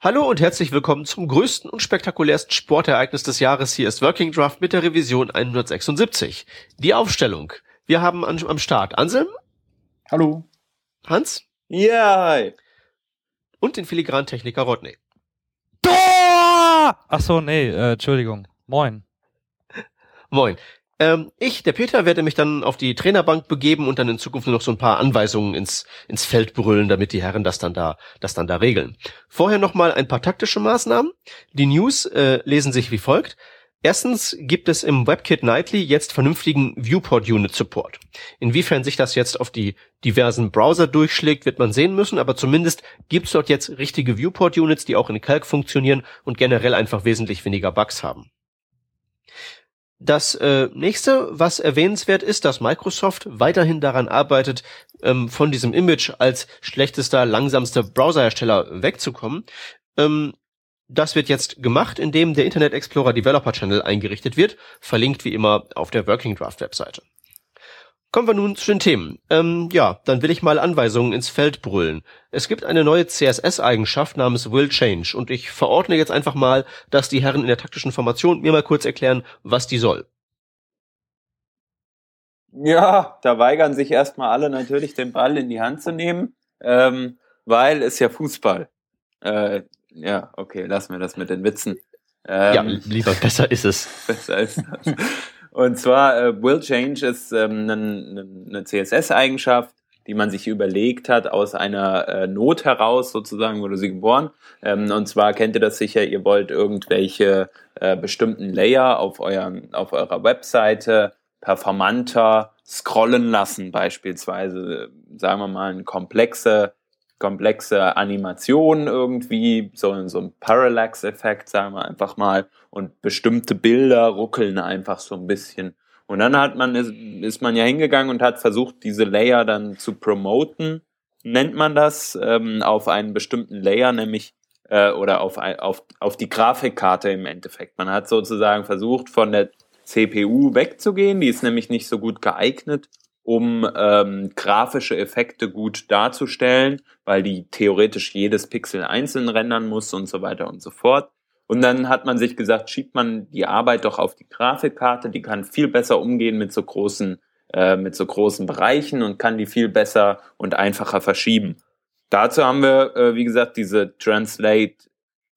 Hallo und herzlich willkommen zum größten und spektakulärsten Sportereignis des Jahres. Hier ist Working Draft mit der Revision 176. Die Aufstellung. Wir haben an, am Start Anselm. Hallo. Hans. Ja. Hi. Und den Filigrantechniker Rodney. Tor! Ach so, nee, äh, Entschuldigung. Moin. Moin. Ähm, ich, der Peter, werde mich dann auf die Trainerbank begeben und dann in Zukunft nur noch so ein paar Anweisungen ins, ins Feld brüllen, damit die Herren das dann da, das dann da regeln. Vorher nochmal ein paar taktische Maßnahmen. Die News äh, lesen sich wie folgt. Erstens gibt es im WebKit Nightly jetzt vernünftigen Viewport Unit Support. Inwiefern sich das jetzt auf die diversen Browser durchschlägt, wird man sehen müssen, aber zumindest gibt es dort jetzt richtige Viewport Units, die auch in Calc funktionieren und generell einfach wesentlich weniger Bugs haben. Das äh, nächste, was erwähnenswert ist, dass Microsoft weiterhin daran arbeitet, ähm, von diesem Image als schlechtester, langsamster Browserhersteller wegzukommen. Ähm, das wird jetzt gemacht, indem der Internet Explorer Developer Channel eingerichtet wird, verlinkt wie immer auf der Working Draft Webseite. Kommen wir nun zu den Themen. Ähm, ja, dann will ich mal Anweisungen ins Feld brüllen. Es gibt eine neue CSS-Eigenschaft namens Will Change und ich verordne jetzt einfach mal, dass die Herren in der taktischen Formation mir mal kurz erklären, was die soll. Ja, da weigern sich erstmal alle natürlich, den Ball in die Hand zu nehmen, ähm, weil es ja Fußball. Äh, ja, okay, lassen wir das mit den Witzen. Ähm, ja, lieber besser ist es. besser ist das. Und zwar äh, Will Change ist ähm, eine, CSS-Eigenschaft, die man sich überlegt hat aus einer äh, Not heraus, sozusagen wurde sie geboren. Ähm, und zwar kennt ihr das sicher, ihr wollt irgendwelche äh, bestimmten Layer auf, euren, auf eurer Webseite performanter scrollen lassen, beispielsweise, sagen wir mal, eine komplexe komplexe Animation irgendwie, so, so ein Parallax-Effekt, sagen wir einfach mal, und bestimmte Bilder ruckeln einfach so ein bisschen. Und dann hat man, ist, ist man ja hingegangen und hat versucht, diese Layer dann zu promoten, nennt man das, ähm, auf einen bestimmten Layer, nämlich äh, oder auf, auf, auf die Grafikkarte im Endeffekt. Man hat sozusagen versucht, von der CPU wegzugehen, die ist nämlich nicht so gut geeignet, um ähm, grafische Effekte gut darzustellen, weil die theoretisch jedes Pixel einzeln rendern muss und so weiter und so fort. Und dann hat man sich gesagt, schiebt man die Arbeit doch auf die Grafikkarte, die kann viel besser umgehen mit so großen, äh, mit so großen Bereichen und kann die viel besser und einfacher verschieben. Dazu haben wir, äh, wie gesagt, diese Translate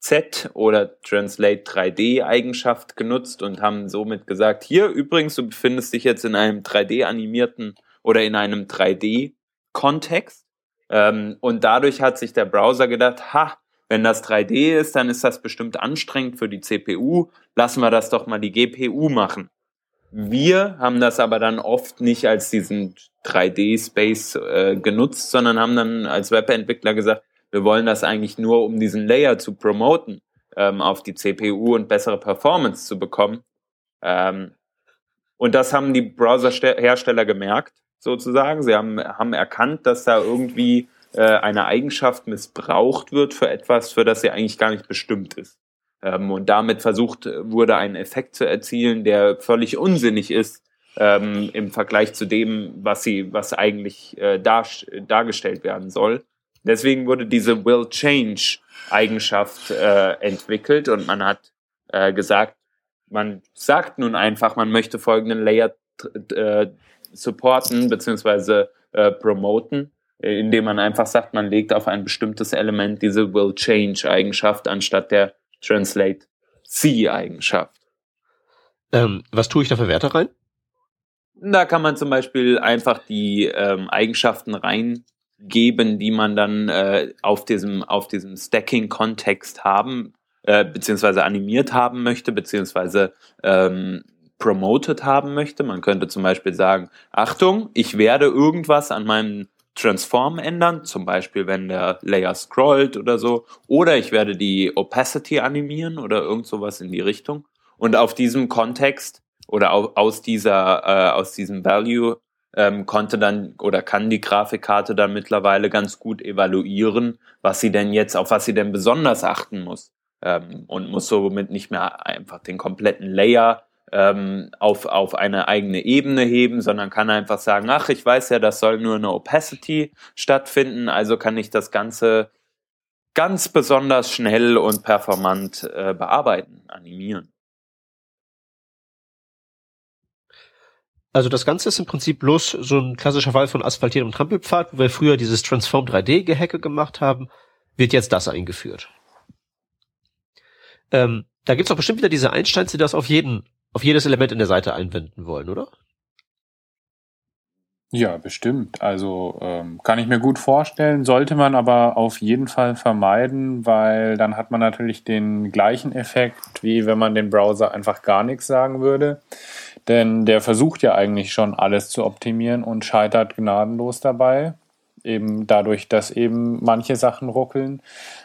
Z oder Translate 3D Eigenschaft genutzt und haben somit gesagt, hier übrigens, du befindest dich jetzt in einem 3D animierten oder in einem 3D Kontext. Ähm, und dadurch hat sich der Browser gedacht, ha, wenn das 3D ist, dann ist das bestimmt anstrengend für die CPU. Lassen wir das doch mal die GPU machen. Wir haben das aber dann oft nicht als diesen 3D-Space äh, genutzt, sondern haben dann als Webentwickler gesagt, wir wollen das eigentlich nur, um diesen Layer zu promoten, ähm, auf die CPU und bessere Performance zu bekommen. Ähm, und das haben die Browserhersteller gemerkt, sozusagen. Sie haben, haben erkannt, dass da irgendwie äh, eine Eigenschaft missbraucht wird für etwas, für das sie eigentlich gar nicht bestimmt ist. Ähm, und damit versucht wurde, einen Effekt zu erzielen, der völlig unsinnig ist ähm, im Vergleich zu dem, was sie, was eigentlich äh, dar, dargestellt werden soll. Deswegen wurde diese Will Change Eigenschaft äh, entwickelt und man hat äh, gesagt, man sagt nun einfach, man möchte folgenden Layer äh, supporten bzw. Äh, promoten, äh, indem man einfach sagt, man legt auf ein bestimmtes Element diese Will Change Eigenschaft anstatt der Translate C Eigenschaft. Ähm, was tue ich da für Werte rein? Da kann man zum Beispiel einfach die ähm, Eigenschaften rein geben, die man dann äh, auf diesem, auf diesem Stacking-Kontext haben, äh, beziehungsweise animiert haben möchte, beziehungsweise ähm, promoted haben möchte. Man könnte zum Beispiel sagen, Achtung, ich werde irgendwas an meinem Transform ändern, zum Beispiel wenn der Layer scrollt oder so, oder ich werde die Opacity animieren oder irgend sowas in die Richtung. Und auf diesem Kontext oder aus dieser, äh, aus diesem Value ähm, konnte dann oder kann die Grafikkarte dann mittlerweile ganz gut evaluieren, was sie denn jetzt, auf was sie denn besonders achten muss. Ähm, und muss somit nicht mehr einfach den kompletten Layer ähm, auf, auf eine eigene Ebene heben, sondern kann einfach sagen, ach, ich weiß ja, das soll nur eine Opacity stattfinden, also kann ich das Ganze ganz besonders schnell und performant äh, bearbeiten, animieren. Also das Ganze ist im Prinzip bloß so ein klassischer Fall von asphaltiertem Trampelpfad, wo wir früher dieses Transform 3D-Gehacke gemacht haben, wird jetzt das eingeführt. Ähm, da gibt's auch bestimmt wieder diese Einsteins, die das auf jeden, auf jedes Element in der Seite einwenden wollen, oder? Ja, bestimmt. Also ähm, kann ich mir gut vorstellen, sollte man aber auf jeden Fall vermeiden, weil dann hat man natürlich den gleichen Effekt, wie wenn man den Browser einfach gar nichts sagen würde. Denn der versucht ja eigentlich schon alles zu optimieren und scheitert gnadenlos dabei. Eben dadurch, dass eben manche Sachen ruckeln.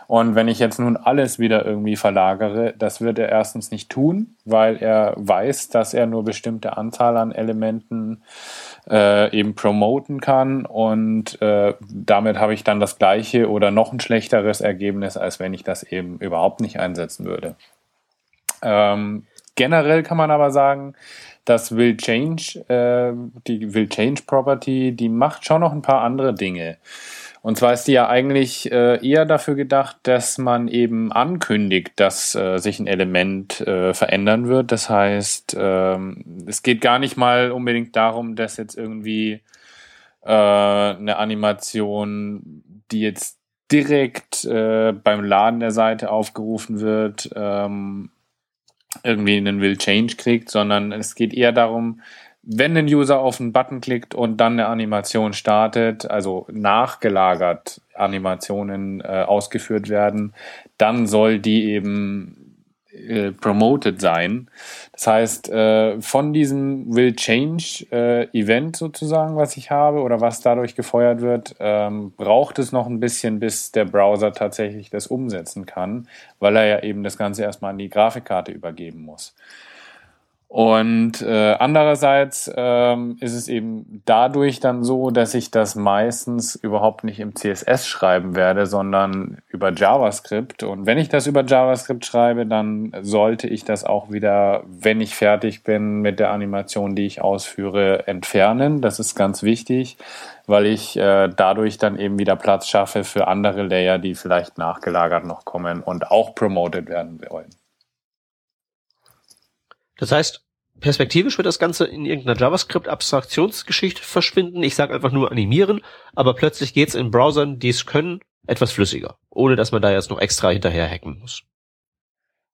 Und wenn ich jetzt nun alles wieder irgendwie verlagere, das wird er erstens nicht tun, weil er weiß, dass er nur bestimmte Anzahl an Elementen äh, eben promoten kann. Und äh, damit habe ich dann das gleiche oder noch ein schlechteres Ergebnis, als wenn ich das eben überhaupt nicht einsetzen würde. Ähm, generell kann man aber sagen, das Will Change, äh, die Will Change Property, die macht schon noch ein paar andere Dinge. Und zwar ist die ja eigentlich äh, eher dafür gedacht, dass man eben ankündigt, dass äh, sich ein Element äh, verändern wird. Das heißt, ähm, es geht gar nicht mal unbedingt darum, dass jetzt irgendwie äh, eine Animation, die jetzt direkt äh, beim Laden der Seite aufgerufen wird, ähm, irgendwie einen Will Change kriegt, sondern es geht eher darum, wenn ein User auf einen Button klickt und dann eine Animation startet, also nachgelagert Animationen äh, ausgeführt werden, dann soll die eben äh, promoted sein. Das heißt, äh, von diesem Will Change äh, Event sozusagen, was ich habe oder was dadurch gefeuert wird, ähm, braucht es noch ein bisschen, bis der Browser tatsächlich das umsetzen kann, weil er ja eben das Ganze erstmal an die Grafikkarte übergeben muss. Und äh, andererseits ähm, ist es eben dadurch dann so, dass ich das meistens überhaupt nicht im CSS schreiben werde, sondern über JavaScript. Und wenn ich das über JavaScript schreibe, dann sollte ich das auch wieder, wenn ich fertig bin mit der Animation, die ich ausführe, entfernen. Das ist ganz wichtig, weil ich äh, dadurch dann eben wieder Platz schaffe für andere Layer, die vielleicht nachgelagert noch kommen und auch promoted werden wollen. Das heißt, perspektivisch wird das Ganze in irgendeiner JavaScript-Abstraktionsgeschichte verschwinden. Ich sage einfach nur animieren, aber plötzlich geht's in Browsern, die es können, etwas flüssiger, ohne dass man da jetzt noch extra hinterher hacken muss.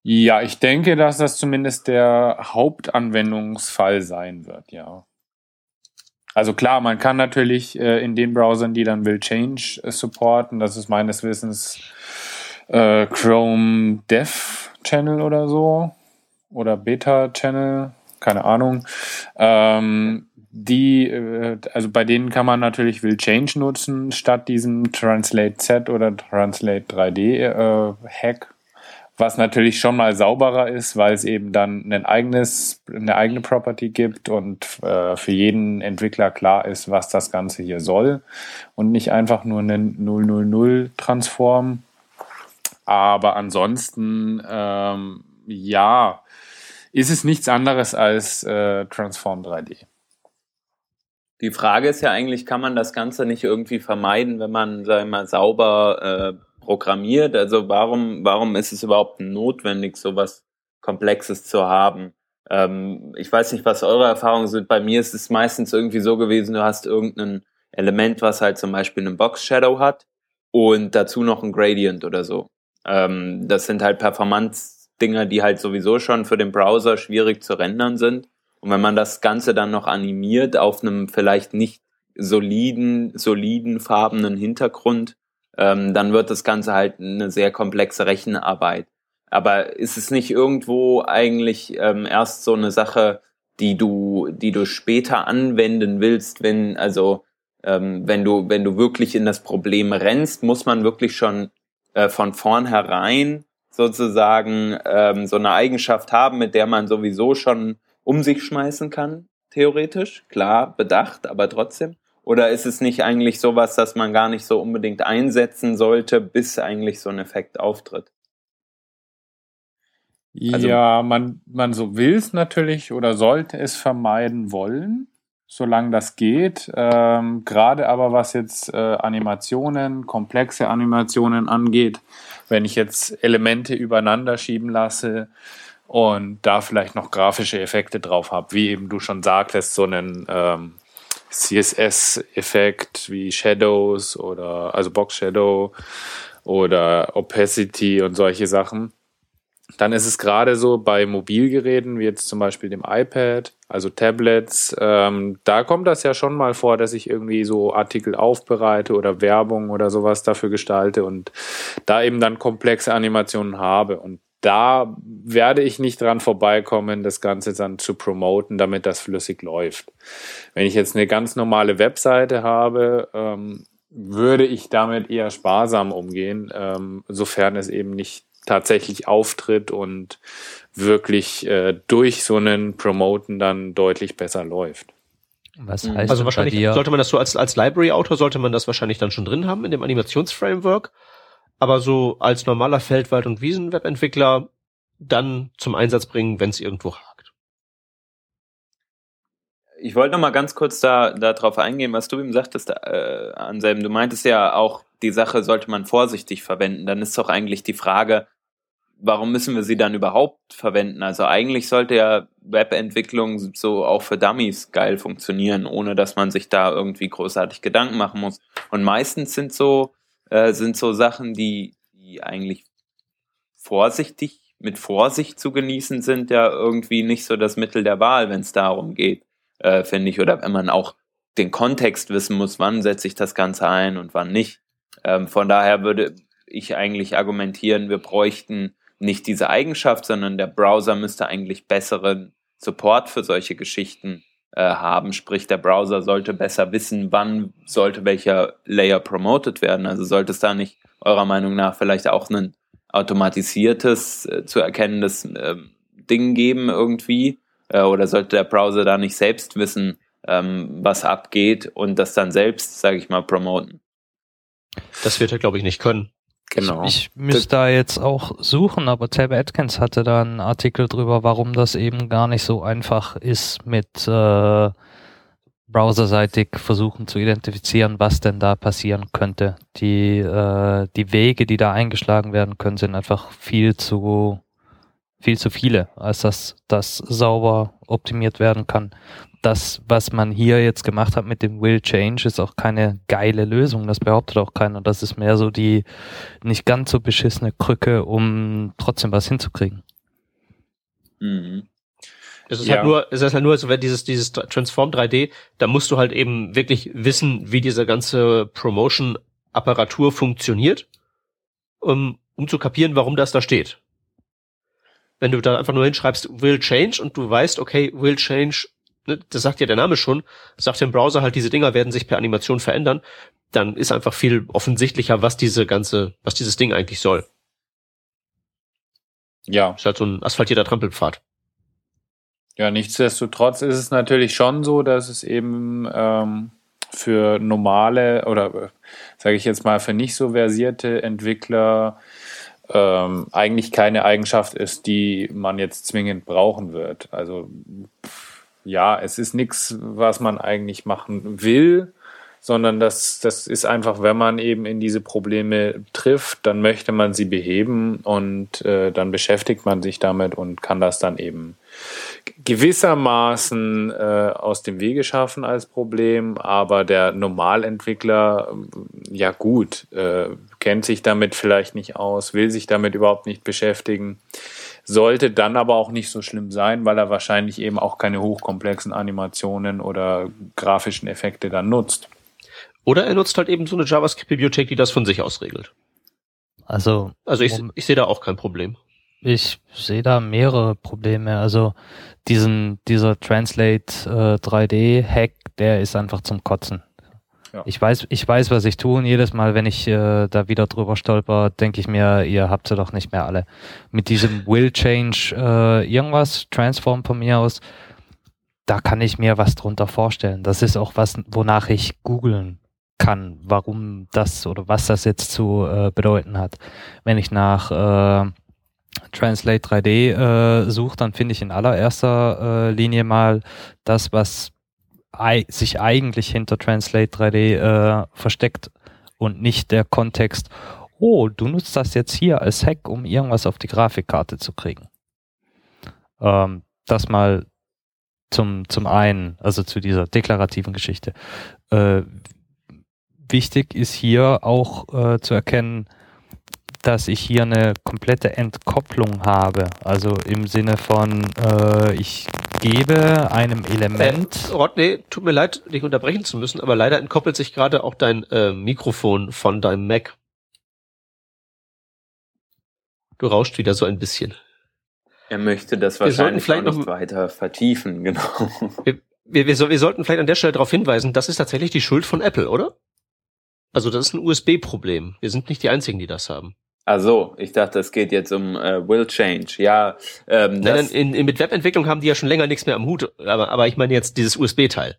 Ja, ich denke, dass das zumindest der Hauptanwendungsfall sein wird, ja. Also klar, man kann natürlich äh, in den Browsern, die dann will Change äh, supporten, das ist meines Wissens äh, Chrome Dev Channel oder so, oder Beta-Channel, keine Ahnung. Ähm, die, äh, also bei denen kann man natürlich Will Change nutzen, statt diesem Translate Z oder Translate 3D äh, Hack, was natürlich schon mal sauberer ist, weil es eben dann ein eigenes, eine eigene Property gibt und äh, für jeden Entwickler klar ist, was das Ganze hier soll und nicht einfach nur einen 000 Transform. Aber ansonsten, ähm, ja, ist es nichts anderes als äh, Transform 3D. Die Frage ist ja eigentlich, kann man das Ganze nicht irgendwie vermeiden, wenn man, sag ich mal, sauber äh, programmiert? Also warum, warum ist es überhaupt notwendig, sowas Komplexes zu haben? Ähm, ich weiß nicht, was eure Erfahrungen sind. Bei mir ist es meistens irgendwie so gewesen, du hast irgendein Element, was halt zum Beispiel einen Box Shadow hat und dazu noch ein Gradient oder so. Ähm, das sind halt Performance Dinger, die halt sowieso schon für den Browser schwierig zu rendern sind. Und wenn man das Ganze dann noch animiert auf einem vielleicht nicht soliden, soliden farbenen Hintergrund, ähm, dann wird das Ganze halt eine sehr komplexe Rechenarbeit. Aber ist es nicht irgendwo eigentlich ähm, erst so eine Sache, die du, die du später anwenden willst, wenn, also ähm, wenn du, wenn du wirklich in das Problem rennst, muss man wirklich schon äh, von vornherein sozusagen ähm, so eine Eigenschaft haben, mit der man sowieso schon um sich schmeißen kann, theoretisch, klar, bedacht, aber trotzdem? Oder ist es nicht eigentlich sowas, dass man gar nicht so unbedingt einsetzen sollte, bis eigentlich so ein Effekt auftritt? Also, ja, man, man so will es natürlich oder sollte es vermeiden wollen. solange das geht. Ähm, Gerade aber was jetzt äh, Animationen, komplexe Animationen angeht, wenn ich jetzt Elemente übereinander schieben lasse und da vielleicht noch grafische Effekte drauf habe, wie eben du schon sagtest, so einen ähm, CSS-Effekt wie Shadows oder also Box Shadow oder Opacity und solche Sachen. Dann ist es gerade so bei Mobilgeräten, wie jetzt zum Beispiel dem iPad, also Tablets, ähm, da kommt das ja schon mal vor, dass ich irgendwie so Artikel aufbereite oder Werbung oder sowas dafür gestalte und da eben dann komplexe Animationen habe. Und da werde ich nicht dran vorbeikommen, das Ganze dann zu promoten, damit das flüssig läuft. Wenn ich jetzt eine ganz normale Webseite habe, ähm, würde ich damit eher sparsam umgehen, ähm, sofern es eben nicht tatsächlich auftritt und wirklich äh, durch so einen Promoten dann deutlich besser läuft. Was mhm. heißt also wahrscheinlich sollte man das so als, als Library-Autor sollte man das wahrscheinlich dann schon drin haben in dem Animationsframework. Aber so als normaler Feldwald- und Wiesen-Webentwickler dann zum Einsatz bringen, wenn es irgendwo hakt. Ich wollte noch mal ganz kurz da darauf eingehen, was du ihm sagtest, äh, Anselm. Du meintest ja auch, die Sache sollte man vorsichtig verwenden. Dann ist doch eigentlich die Frage, warum müssen wir sie dann überhaupt verwenden? Also eigentlich sollte ja Webentwicklung so auch für Dummies geil funktionieren, ohne dass man sich da irgendwie großartig Gedanken machen muss. Und meistens sind so, äh, sind so Sachen, die, die eigentlich vorsichtig, mit Vorsicht zu genießen sind, ja irgendwie nicht so das Mittel der Wahl, wenn es darum geht, äh, finde ich. Oder wenn man auch den Kontext wissen muss, wann setze ich das Ganze ein und wann nicht. Ähm, von daher würde ich eigentlich argumentieren, wir bräuchten nicht diese Eigenschaft, sondern der Browser müsste eigentlich besseren Support für solche Geschichten äh, haben. Sprich, der Browser sollte besser wissen, wann sollte welcher Layer promoted werden. Also sollte es da nicht eurer Meinung nach vielleicht auch ein automatisiertes, äh, zu erkennendes äh, Ding geben irgendwie? Äh, oder sollte der Browser da nicht selbst wissen, ähm, was abgeht und das dann selbst, sage ich mal, promoten? Das wird er, glaube ich, nicht können. Genau. Ich, ich müsste da jetzt auch suchen, aber Tab Atkins hatte da einen Artikel drüber, warum das eben gar nicht so einfach ist mit äh, browserseitig versuchen zu identifizieren, was denn da passieren könnte. Die, äh, die Wege, die da eingeschlagen werden können, sind einfach viel zu viel zu viele, als dass das sauber optimiert werden kann das, was man hier jetzt gemacht hat mit dem Will Change, ist auch keine geile Lösung. Das behauptet auch keiner. Das ist mehr so die nicht ganz so beschissene Krücke, um trotzdem was hinzukriegen. Mhm. Es ist halt ja. halt nur, es ist halt nur so, wenn dieses, dieses Transform 3D, da musst du halt eben wirklich wissen, wie diese ganze Promotion-Apparatur funktioniert, um, um zu kapieren, warum das da steht. Wenn du da einfach nur hinschreibst, will change und du weißt, okay, will change ne, das sagt ja der Name schon, sagt dem Browser halt, diese Dinger werden sich per Animation verändern, dann ist einfach viel offensichtlicher, was diese ganze, was dieses Ding eigentlich soll. Ja. Ist halt so ein asphaltierter Trampelpfad. Ja, nichtsdestotrotz ist es natürlich schon so, dass es eben ähm, für normale oder sage ich jetzt mal für nicht so versierte Entwickler ähm, eigentlich keine Eigenschaft ist, die man jetzt zwingend brauchen wird. Also ja, es ist nichts, was man eigentlich machen will, sondern das, das ist einfach, wenn man eben in diese Probleme trifft, dann möchte man sie beheben und äh, dann beschäftigt man sich damit und kann das dann eben gewissermaßen äh, aus dem Wege schaffen als Problem, aber der Normalentwickler, ja gut, äh, kennt sich damit vielleicht nicht aus, will sich damit überhaupt nicht beschäftigen sollte dann aber auch nicht so schlimm sein, weil er wahrscheinlich eben auch keine hochkomplexen Animationen oder grafischen Effekte dann nutzt. Oder er nutzt halt eben so eine JavaScript-Bibliothek, die das von sich aus regelt. Also, also ich, ich sehe da auch kein Problem. Ich sehe da mehrere Probleme. Also diesen, dieser Translate äh, 3D-Hack, der ist einfach zum Kotzen. Ja. Ich weiß, ich weiß, was ich tue und jedes Mal, wenn ich äh, da wieder drüber stolper, denke ich mir, ihr habt sie doch nicht mehr alle. Mit diesem Will Change äh, irgendwas, Transform von mir aus, da kann ich mir was drunter vorstellen. Das ist auch was, wonach ich googeln kann, warum das oder was das jetzt zu äh, bedeuten hat. Wenn ich nach äh, Translate 3D äh, suche, dann finde ich in allererster äh, Linie mal das, was sich eigentlich hinter Translate 3D äh, versteckt und nicht der Kontext, oh, du nutzt das jetzt hier als Hack, um irgendwas auf die Grafikkarte zu kriegen. Ähm, das mal zum, zum einen, also zu dieser deklarativen Geschichte. Äh, wichtig ist hier auch äh, zu erkennen, dass ich hier eine komplette Entkopplung habe. Also im Sinne von, äh, ich gebe einem Element. Äh, Rodney, tut mir leid, dich unterbrechen zu müssen, aber leider entkoppelt sich gerade auch dein äh, Mikrofon von deinem Mac. Du rauscht wieder so ein bisschen. Er möchte das wir wahrscheinlich vielleicht noch weiter vertiefen, genau. Wir, wir, wir, so, wir sollten vielleicht an der Stelle darauf hinweisen, das ist tatsächlich die Schuld von Apple, oder? Also das ist ein USB-Problem. Wir sind nicht die Einzigen, die das haben. Ach so, ich dachte, es geht jetzt um äh, Will Change. Ja, ähm, nein, in, in, mit Webentwicklung haben die ja schon länger nichts mehr am Hut. Aber, aber ich meine jetzt dieses USB-Teil.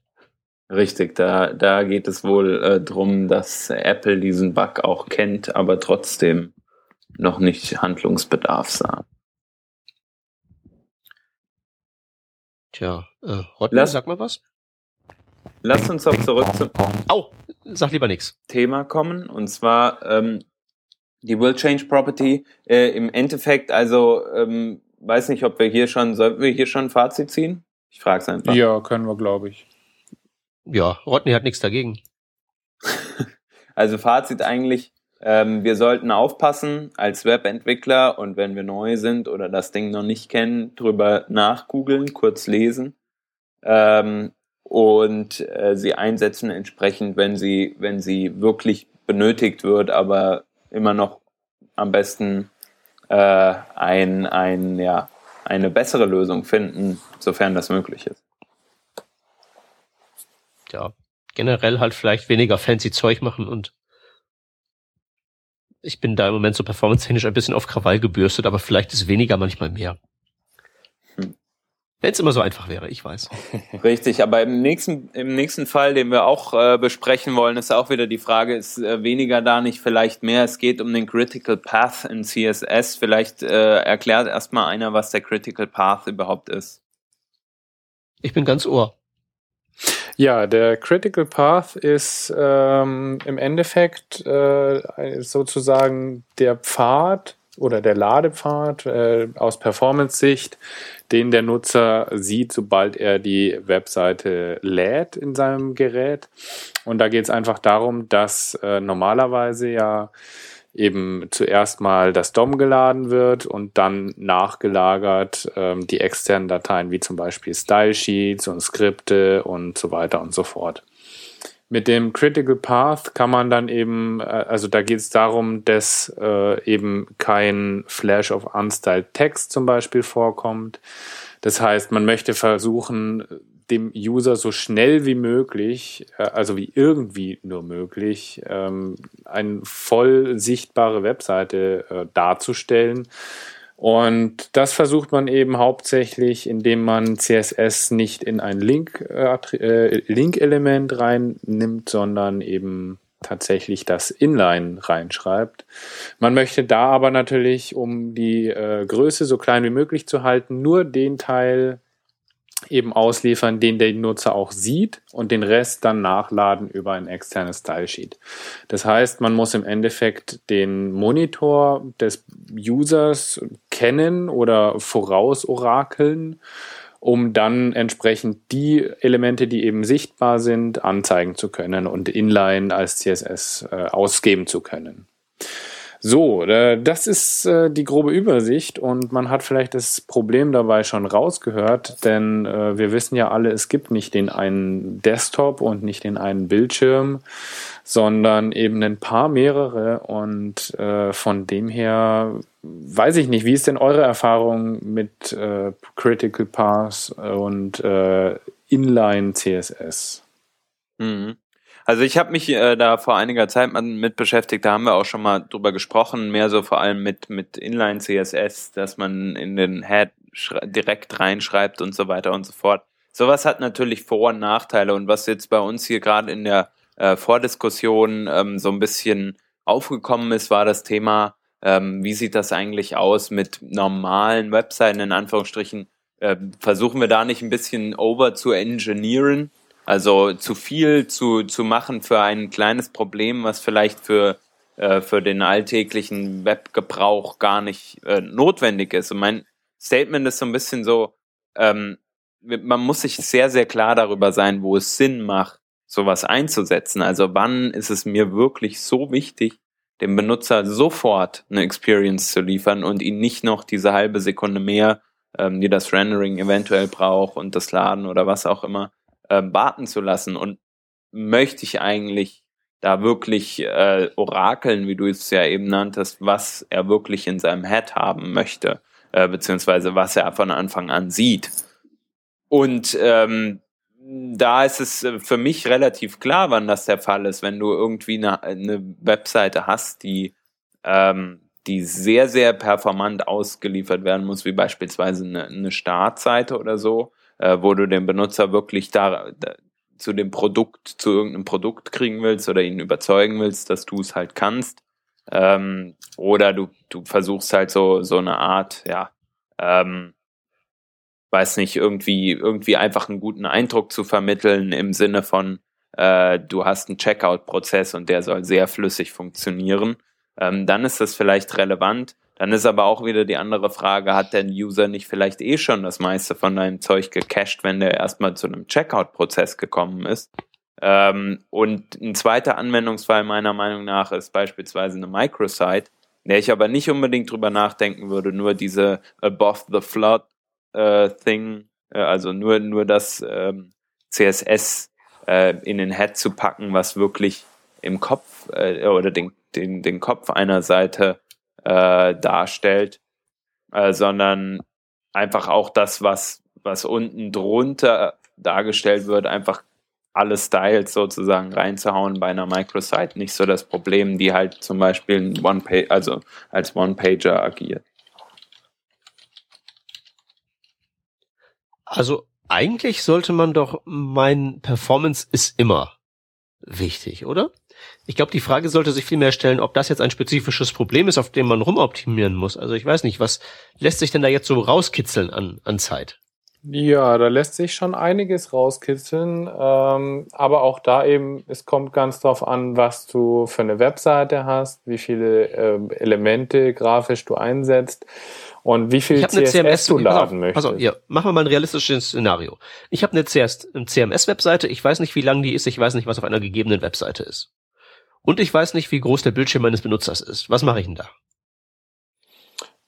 Richtig, da, da geht es wohl äh, drum, dass Apple diesen Bug auch kennt, aber trotzdem noch nicht Handlungsbedarf sah. Tja, äh, Rodney, Lass, sag mal was. Lass uns doch zurück zum Au, sag lieber nichts. Thema kommen. Und zwar ähm, die Will Change Property. Äh, Im Endeffekt, also ähm, weiß nicht, ob wir hier schon, sollten wir hier schon ein Fazit ziehen? Ich frage es einfach. Ja, können wir, glaube ich. Ja, Rodney hat nichts dagegen. also Fazit eigentlich, ähm, wir sollten aufpassen als Webentwickler und wenn wir neu sind oder das Ding noch nicht kennen, drüber nachgoogeln, kurz lesen ähm, und äh, sie einsetzen entsprechend, wenn sie, wenn sie wirklich benötigt wird, aber immer noch am besten äh, ein, ein, ja, eine bessere Lösung finden, sofern das möglich ist. Ja, generell halt vielleicht weniger fancy Zeug machen und ich bin da im Moment so performance-technisch ein bisschen auf Krawall gebürstet, aber vielleicht ist weniger manchmal mehr. Wenn es immer so einfach wäre, ich weiß. Richtig, aber im nächsten, im nächsten Fall, den wir auch äh, besprechen wollen, ist auch wieder die Frage, ist äh, weniger da nicht vielleicht mehr? Es geht um den Critical Path in CSS. Vielleicht äh, erklärt erstmal einer, was der Critical Path überhaupt ist. Ich bin ganz ohr. Ja, der Critical Path ist ähm, im Endeffekt äh, sozusagen der Pfad oder der Ladepfad äh, aus Performance-Sicht, den der Nutzer sieht, sobald er die Webseite lädt in seinem Gerät. Und da geht es einfach darum, dass äh, normalerweise ja eben zuerst mal das DOM geladen wird und dann nachgelagert ähm, die externen Dateien wie zum Beispiel Style Sheets und Skripte und so weiter und so fort. Mit dem Critical Path kann man dann eben, äh, also da geht es darum, dass äh, eben kein Flash of Unstyled Text zum Beispiel vorkommt. Das heißt, man möchte versuchen, dem User so schnell wie möglich, äh, also wie irgendwie nur möglich, ähm, eine voll sichtbare Webseite äh, darzustellen. Und das versucht man eben hauptsächlich, indem man CSS nicht in ein Link, äh, Link-Element reinnimmt, sondern eben tatsächlich das Inline reinschreibt. Man möchte da aber natürlich, um die äh, Größe so klein wie möglich zu halten, nur den Teil eben ausliefern, den der Nutzer auch sieht und den Rest dann nachladen über ein externes Stylesheet. Das heißt, man muss im Endeffekt den Monitor des Users kennen oder vorausorakeln, um dann entsprechend die Elemente, die eben sichtbar sind, anzeigen zu können und inline als CSS äh, ausgeben zu können. So, äh, das ist äh, die grobe Übersicht und man hat vielleicht das Problem dabei schon rausgehört, denn äh, wir wissen ja alle, es gibt nicht den einen Desktop und nicht den einen Bildschirm, sondern eben ein paar mehrere und von dem her weiß ich nicht, wie ist denn eure Erfahrung mit Critical Path und Inline CSS? Mhm. Also ich habe mich äh, da vor einiger Zeit mit beschäftigt, da haben wir auch schon mal drüber gesprochen, mehr so vor allem mit, mit Inline CSS, dass man in den Head direkt reinschreibt und so weiter und so fort. Sowas hat natürlich Vor- und Nachteile und was jetzt bei uns hier gerade in der äh, Vordiskussion ähm, so ein bisschen aufgekommen ist, war das Thema, ähm, wie sieht das eigentlich aus mit normalen Webseiten in Anführungsstrichen? Äh, versuchen wir da nicht ein bisschen over zu engineeren? Also zu viel zu, zu machen für ein kleines Problem, was vielleicht für, äh, für den alltäglichen Webgebrauch gar nicht äh, notwendig ist. Und mein Statement ist so ein bisschen so, ähm, man muss sich sehr, sehr klar darüber sein, wo es Sinn macht, sowas einzusetzen. Also wann ist es mir wirklich so wichtig, dem Benutzer sofort eine Experience zu liefern und ihn nicht noch diese halbe Sekunde mehr, ähm, die das Rendering eventuell braucht und das Laden oder was auch immer, äh, warten zu lassen. Und möchte ich eigentlich da wirklich äh, orakeln, wie du es ja eben nanntest, was er wirklich in seinem Head haben möchte, äh, beziehungsweise was er von Anfang an sieht. Und ähm, da ist es äh, für mich relativ klar, wann das der Fall ist, wenn du irgendwie eine, eine Webseite hast, die, ähm, die sehr, sehr performant ausgeliefert werden muss, wie beispielsweise eine, eine Startseite oder so, äh, wo du den Benutzer wirklich da, da zu dem Produkt, zu irgendeinem Produkt kriegen willst oder ihn überzeugen willst, dass du es halt kannst. Ähm, oder du, du versuchst halt so, so eine Art, ja, ähm, weiß nicht, irgendwie, irgendwie einfach einen guten Eindruck zu vermitteln im Sinne von, äh, du hast einen Checkout-Prozess und der soll sehr flüssig funktionieren, ähm, dann ist das vielleicht relevant. Dann ist aber auch wieder die andere Frage, hat der User nicht vielleicht eh schon das meiste von deinem Zeug gecached, wenn der erstmal zu einem Checkout-Prozess gekommen ist? Ähm, und ein zweiter Anwendungsfall meiner Meinung nach ist beispielsweise eine Microsite, der ich aber nicht unbedingt drüber nachdenken würde, nur diese Above the Flood äh, Thing, äh, also nur, nur das ähm, CSS äh, in den Head zu packen, was wirklich im Kopf äh, oder den, den, den Kopf einer Seite äh, darstellt, äh, sondern einfach auch das, was, was unten drunter dargestellt wird, einfach alle Styles sozusagen reinzuhauen bei einer Microsite. Nicht so das Problem, die halt zum Beispiel One -Page, also als One-Pager agiert. Also eigentlich sollte man doch mein Performance ist immer wichtig, oder? Ich glaube, die Frage sollte sich vielmehr stellen, ob das jetzt ein spezifisches Problem ist, auf dem man rumoptimieren muss. Also ich weiß nicht, was lässt sich denn da jetzt so rauskitzeln an, an Zeit? Ja, da lässt sich schon einiges rauskitzeln, ähm, aber auch da eben, es kommt ganz drauf an, was du für eine Webseite hast, wie viele ähm, Elemente grafisch du einsetzt und wie viel CSS, CMS, du laden pass auf, möchtest. Pass auf, ja, machen wir mal ein realistisches Szenario. Ich habe eine CMS-Webseite, ich weiß nicht, wie lang die ist, ich weiß nicht, was auf einer gegebenen Webseite ist. Und ich weiß nicht, wie groß der Bildschirm meines Benutzers ist. Was mache ich denn da?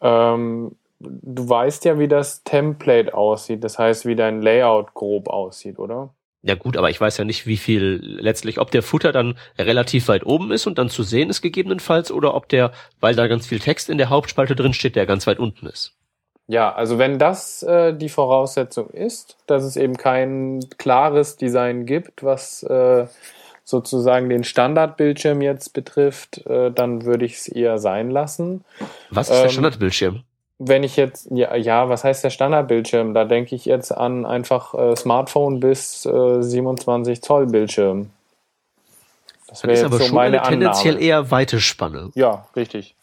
Ähm, du weißt ja, wie das Template aussieht, das heißt, wie dein Layout grob aussieht, oder? Ja gut, aber ich weiß ja nicht, wie viel letztlich, ob der Footer dann relativ weit oben ist und dann zu sehen ist gegebenenfalls oder ob der, weil da ganz viel Text in der Hauptspalte drin steht, der ganz weit unten ist. Ja, also wenn das äh, die Voraussetzung ist, dass es eben kein klares Design gibt, was äh, sozusagen den Standardbildschirm jetzt betrifft, äh, dann würde ich es eher sein lassen. Was ist ähm, der Standardbildschirm? wenn ich jetzt, ja, ja, was heißt der Standardbildschirm? Da denke ich jetzt an einfach äh, Smartphone bis äh, 27 Zoll Bildschirm. Das wäre jetzt aber so schon meine eine tendenziell Annahme. eher weite Spanne. Ja, richtig.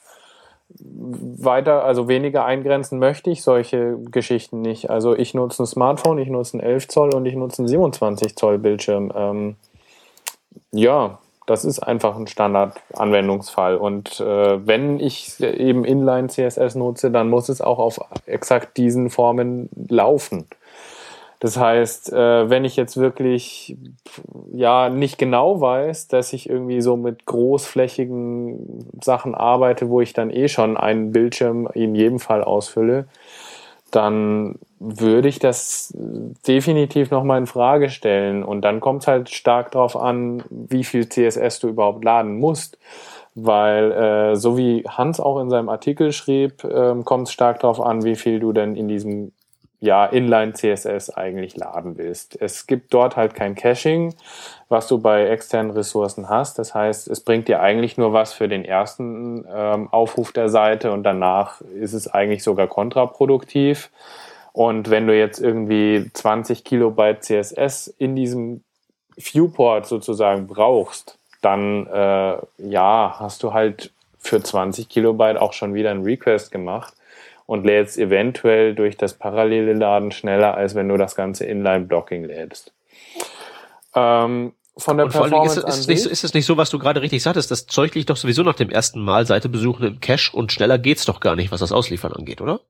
Weiter, also weniger eingrenzen möchte ich solche Geschichten nicht. Also ich nutze ein Smartphone, ich nutze einen 11 Zoll und ich nutze einen 27 Zoll Bildschirm. Ähm, ja, das ist einfach ein Standard-Anwendungsfall. Und äh, wenn ich eben Inline CSS nutze, dann muss es auch auf exakt diesen Formen laufen. Das heißt, äh, wenn ich jetzt wirklich ja nicht genau weiß, dass ich irgendwie so mit großflächigen Sachen arbeite, wo ich dann eh schon einen Bildschirm in jedem Fall ausfülle, dann würde ich das definitiv nochmal in Frage stellen. Und dann kommt es halt stark darauf an, wie viel CSS du überhaupt laden musst. Weil, äh, so wie Hans auch in seinem Artikel schrieb, äh, kommt es stark darauf an, wie viel du denn in diesem ja, Inline CSS eigentlich laden willst. Es gibt dort halt kein Caching, was du bei externen Ressourcen hast. Das heißt, es bringt dir eigentlich nur was für den ersten ähm, Aufruf der Seite und danach ist es eigentlich sogar kontraproduktiv. Und wenn du jetzt irgendwie 20 Kilobyte CSS in diesem Viewport sozusagen brauchst, dann äh, ja, hast du halt für 20 Kilobyte auch schon wieder einen Request gemacht und lädst eventuell durch das parallele Laden schneller, als wenn du das ganze Inline-Blocking lädst. Ähm, von der Und ist, Performance es- ist, es nicht, ist es nicht so, was du gerade richtig sagtest. Das Zeug liegt doch sowieso nach dem ersten Mal Seite besuchen im Cache und schneller geht's doch gar nicht, was das Ausliefern angeht, oder?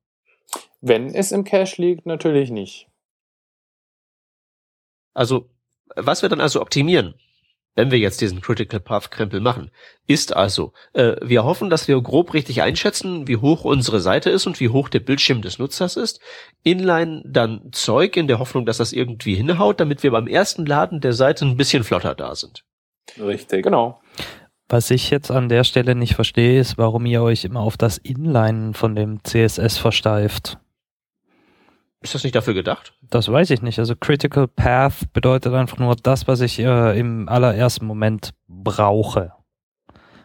wenn es im Cache liegt, natürlich nicht. Also, was wir dann also optimieren, wenn wir jetzt diesen Critical Path Krempel machen, ist also, äh, wir hoffen, dass wir grob richtig einschätzen, wie hoch unsere Seite ist und wie hoch der Bildschirm des Nutzers ist. Inline dann Zeug in der Hoffnung, dass das irgendwie hinhaut, damit wir beim ersten Laden der Seite ein bisschen flotter da sind. Richtig. Genau. Was ich jetzt an der Stelle nicht verstehe, ist, warum ihr euch immer auf das Inline von dem CSS versteift. Ist das nicht dafür gedacht? Das weiß ich nicht. Also Critical Path bedeutet einfach nur das, was ich äh, im allerersten Moment brauche.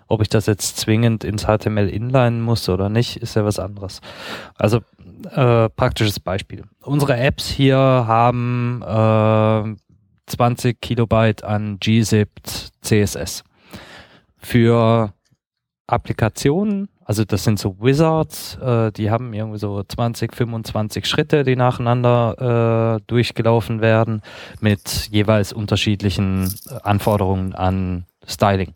Ob ich das jetzt zwingend ins HTML inline muss oder nicht, ist ja was anderes. Also äh, praktisches Beispiel. Unsere Apps hier haben äh, 20 Kilobyte an gzipped CSS. Für Applikationen, also das sind so Wizards, äh, die haben irgendwie so 20, 25 Schritte, die nacheinander äh, durchgelaufen werden, mit jeweils unterschiedlichen äh, Anforderungen an Styling.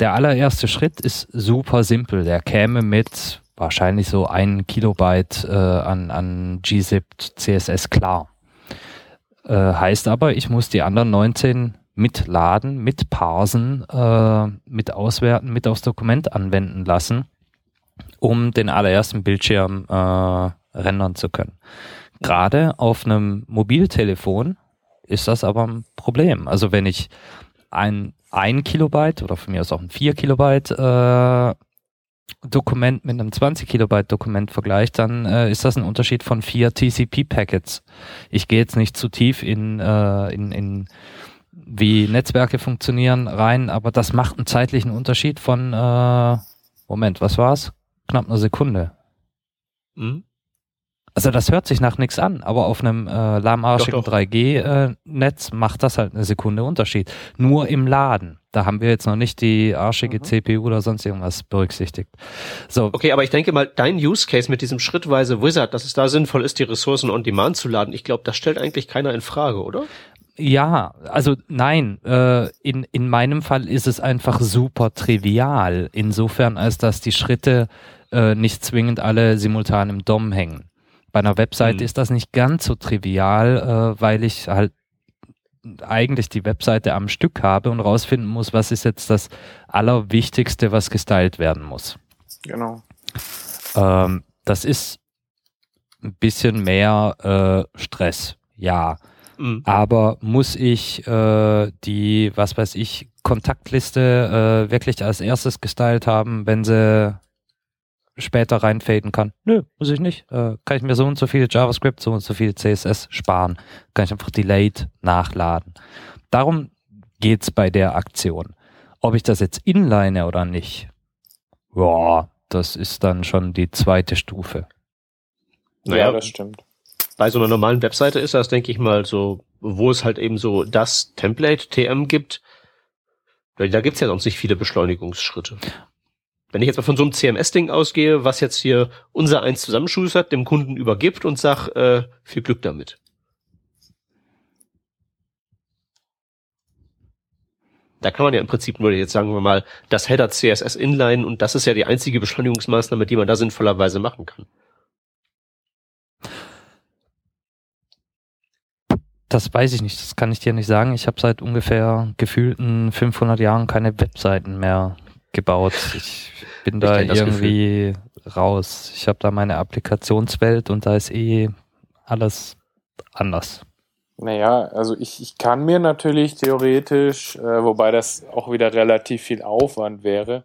Der allererste Schritt ist super simpel. Der käme mit wahrscheinlich so ein Kilobyte äh, an, an gzipped CSS klar. Äh, heißt aber, ich muss die anderen 19 mitladen, mit parsen, äh, mit auswerten, mit aufs Dokument anwenden lassen, um den allerersten Bildschirm äh, rendern zu können. Gerade auf einem Mobiltelefon ist das aber ein Problem. Also wenn ich ein, ein Kilobyte oder von mir aus auch ein 4 Kilobyte äh, Dokument mit einem 20 Kilobyte Dokument vergleicht, dann äh, ist das ein Unterschied von vier TCP-Packets. Ich gehe jetzt nicht zu tief in, äh, in, in wie Netzwerke funktionieren rein, aber das macht einen zeitlichen Unterschied von äh, Moment, was war's? Knapp eine Sekunde. Hm? Also das hört sich nach nichts an, aber auf einem äh, lahmarschigen Doch, doch. 3G-Netz macht das halt eine Sekunde Unterschied. Nur im Laden. Da haben wir jetzt noch nicht die arschige Mhm. CPU oder sonst irgendwas berücksichtigt. So, Okay, aber ich denke mal, dein Use Case mit diesem schrittweise Wizard, dass es da sinnvoll ist, die Ressourcen on demand zu laden, ich glaube, das stellt eigentlich keiner in Frage, oder? Ja, also nein, äh, in, in meinem Fall ist es einfach super trivial, insofern als dass die Schritte äh, nicht zwingend alle simultan im DOM hängen. Bei einer Webseite Mhm. ist das nicht ganz so trivial, äh, weil ich halt eigentlich die Webseite am Stück habe und rausfinden muss, was ist jetzt das Allerwichtigste, was gestylt werden muss. Genau. Ähm, das ist ein bisschen mehr äh, Stress, ja. Mhm. Aber muss ich äh, die, was weiß ich, Kontaktliste äh, wirklich als erstes gestylt haben, wenn sie später reinfaden kann? Nö, muss ich nicht. Äh, kann ich mir so und so viele JavaScript, so und so viele CSS sparen. Kann ich einfach delayed nachladen. Darum geht's bei der Aktion. Ob ich das jetzt inline oder nicht, ja, das ist dann schon die zweite Stufe. Naja, ja, das stimmt. Bei so einer normalen Webseite ist das, denke ich mal, so, wo es halt eben so das Template TM gibt, da gibt's ja sonst nicht viele Beschleunigungsschritte. Wenn ich jetzt mal von so einem CMS-Ding ausgehe, was jetzt hier unser eins zusammenschustert, dem Kunden übergibt und sag, äh, viel Glück damit. Da kann man ja im Prinzip nur jetzt sagen wir mal das Header CSS inline und das ist ja die einzige Beschleunigungsmaßnahme, die man da sinnvollerweise machen kann. Das weiß ich nicht, das kann ich dir nicht sagen. Ich habe seit ungefähr gefühlten 500 Jahren keine Webseiten mehr gebaut. Ich bin da das irgendwie raus. Ich habe da meine Applikationswelt und da ist eh alles anders. Naja, also ich, ich kann mir natürlich theoretisch, äh, wobei das auch wieder relativ viel Aufwand wäre,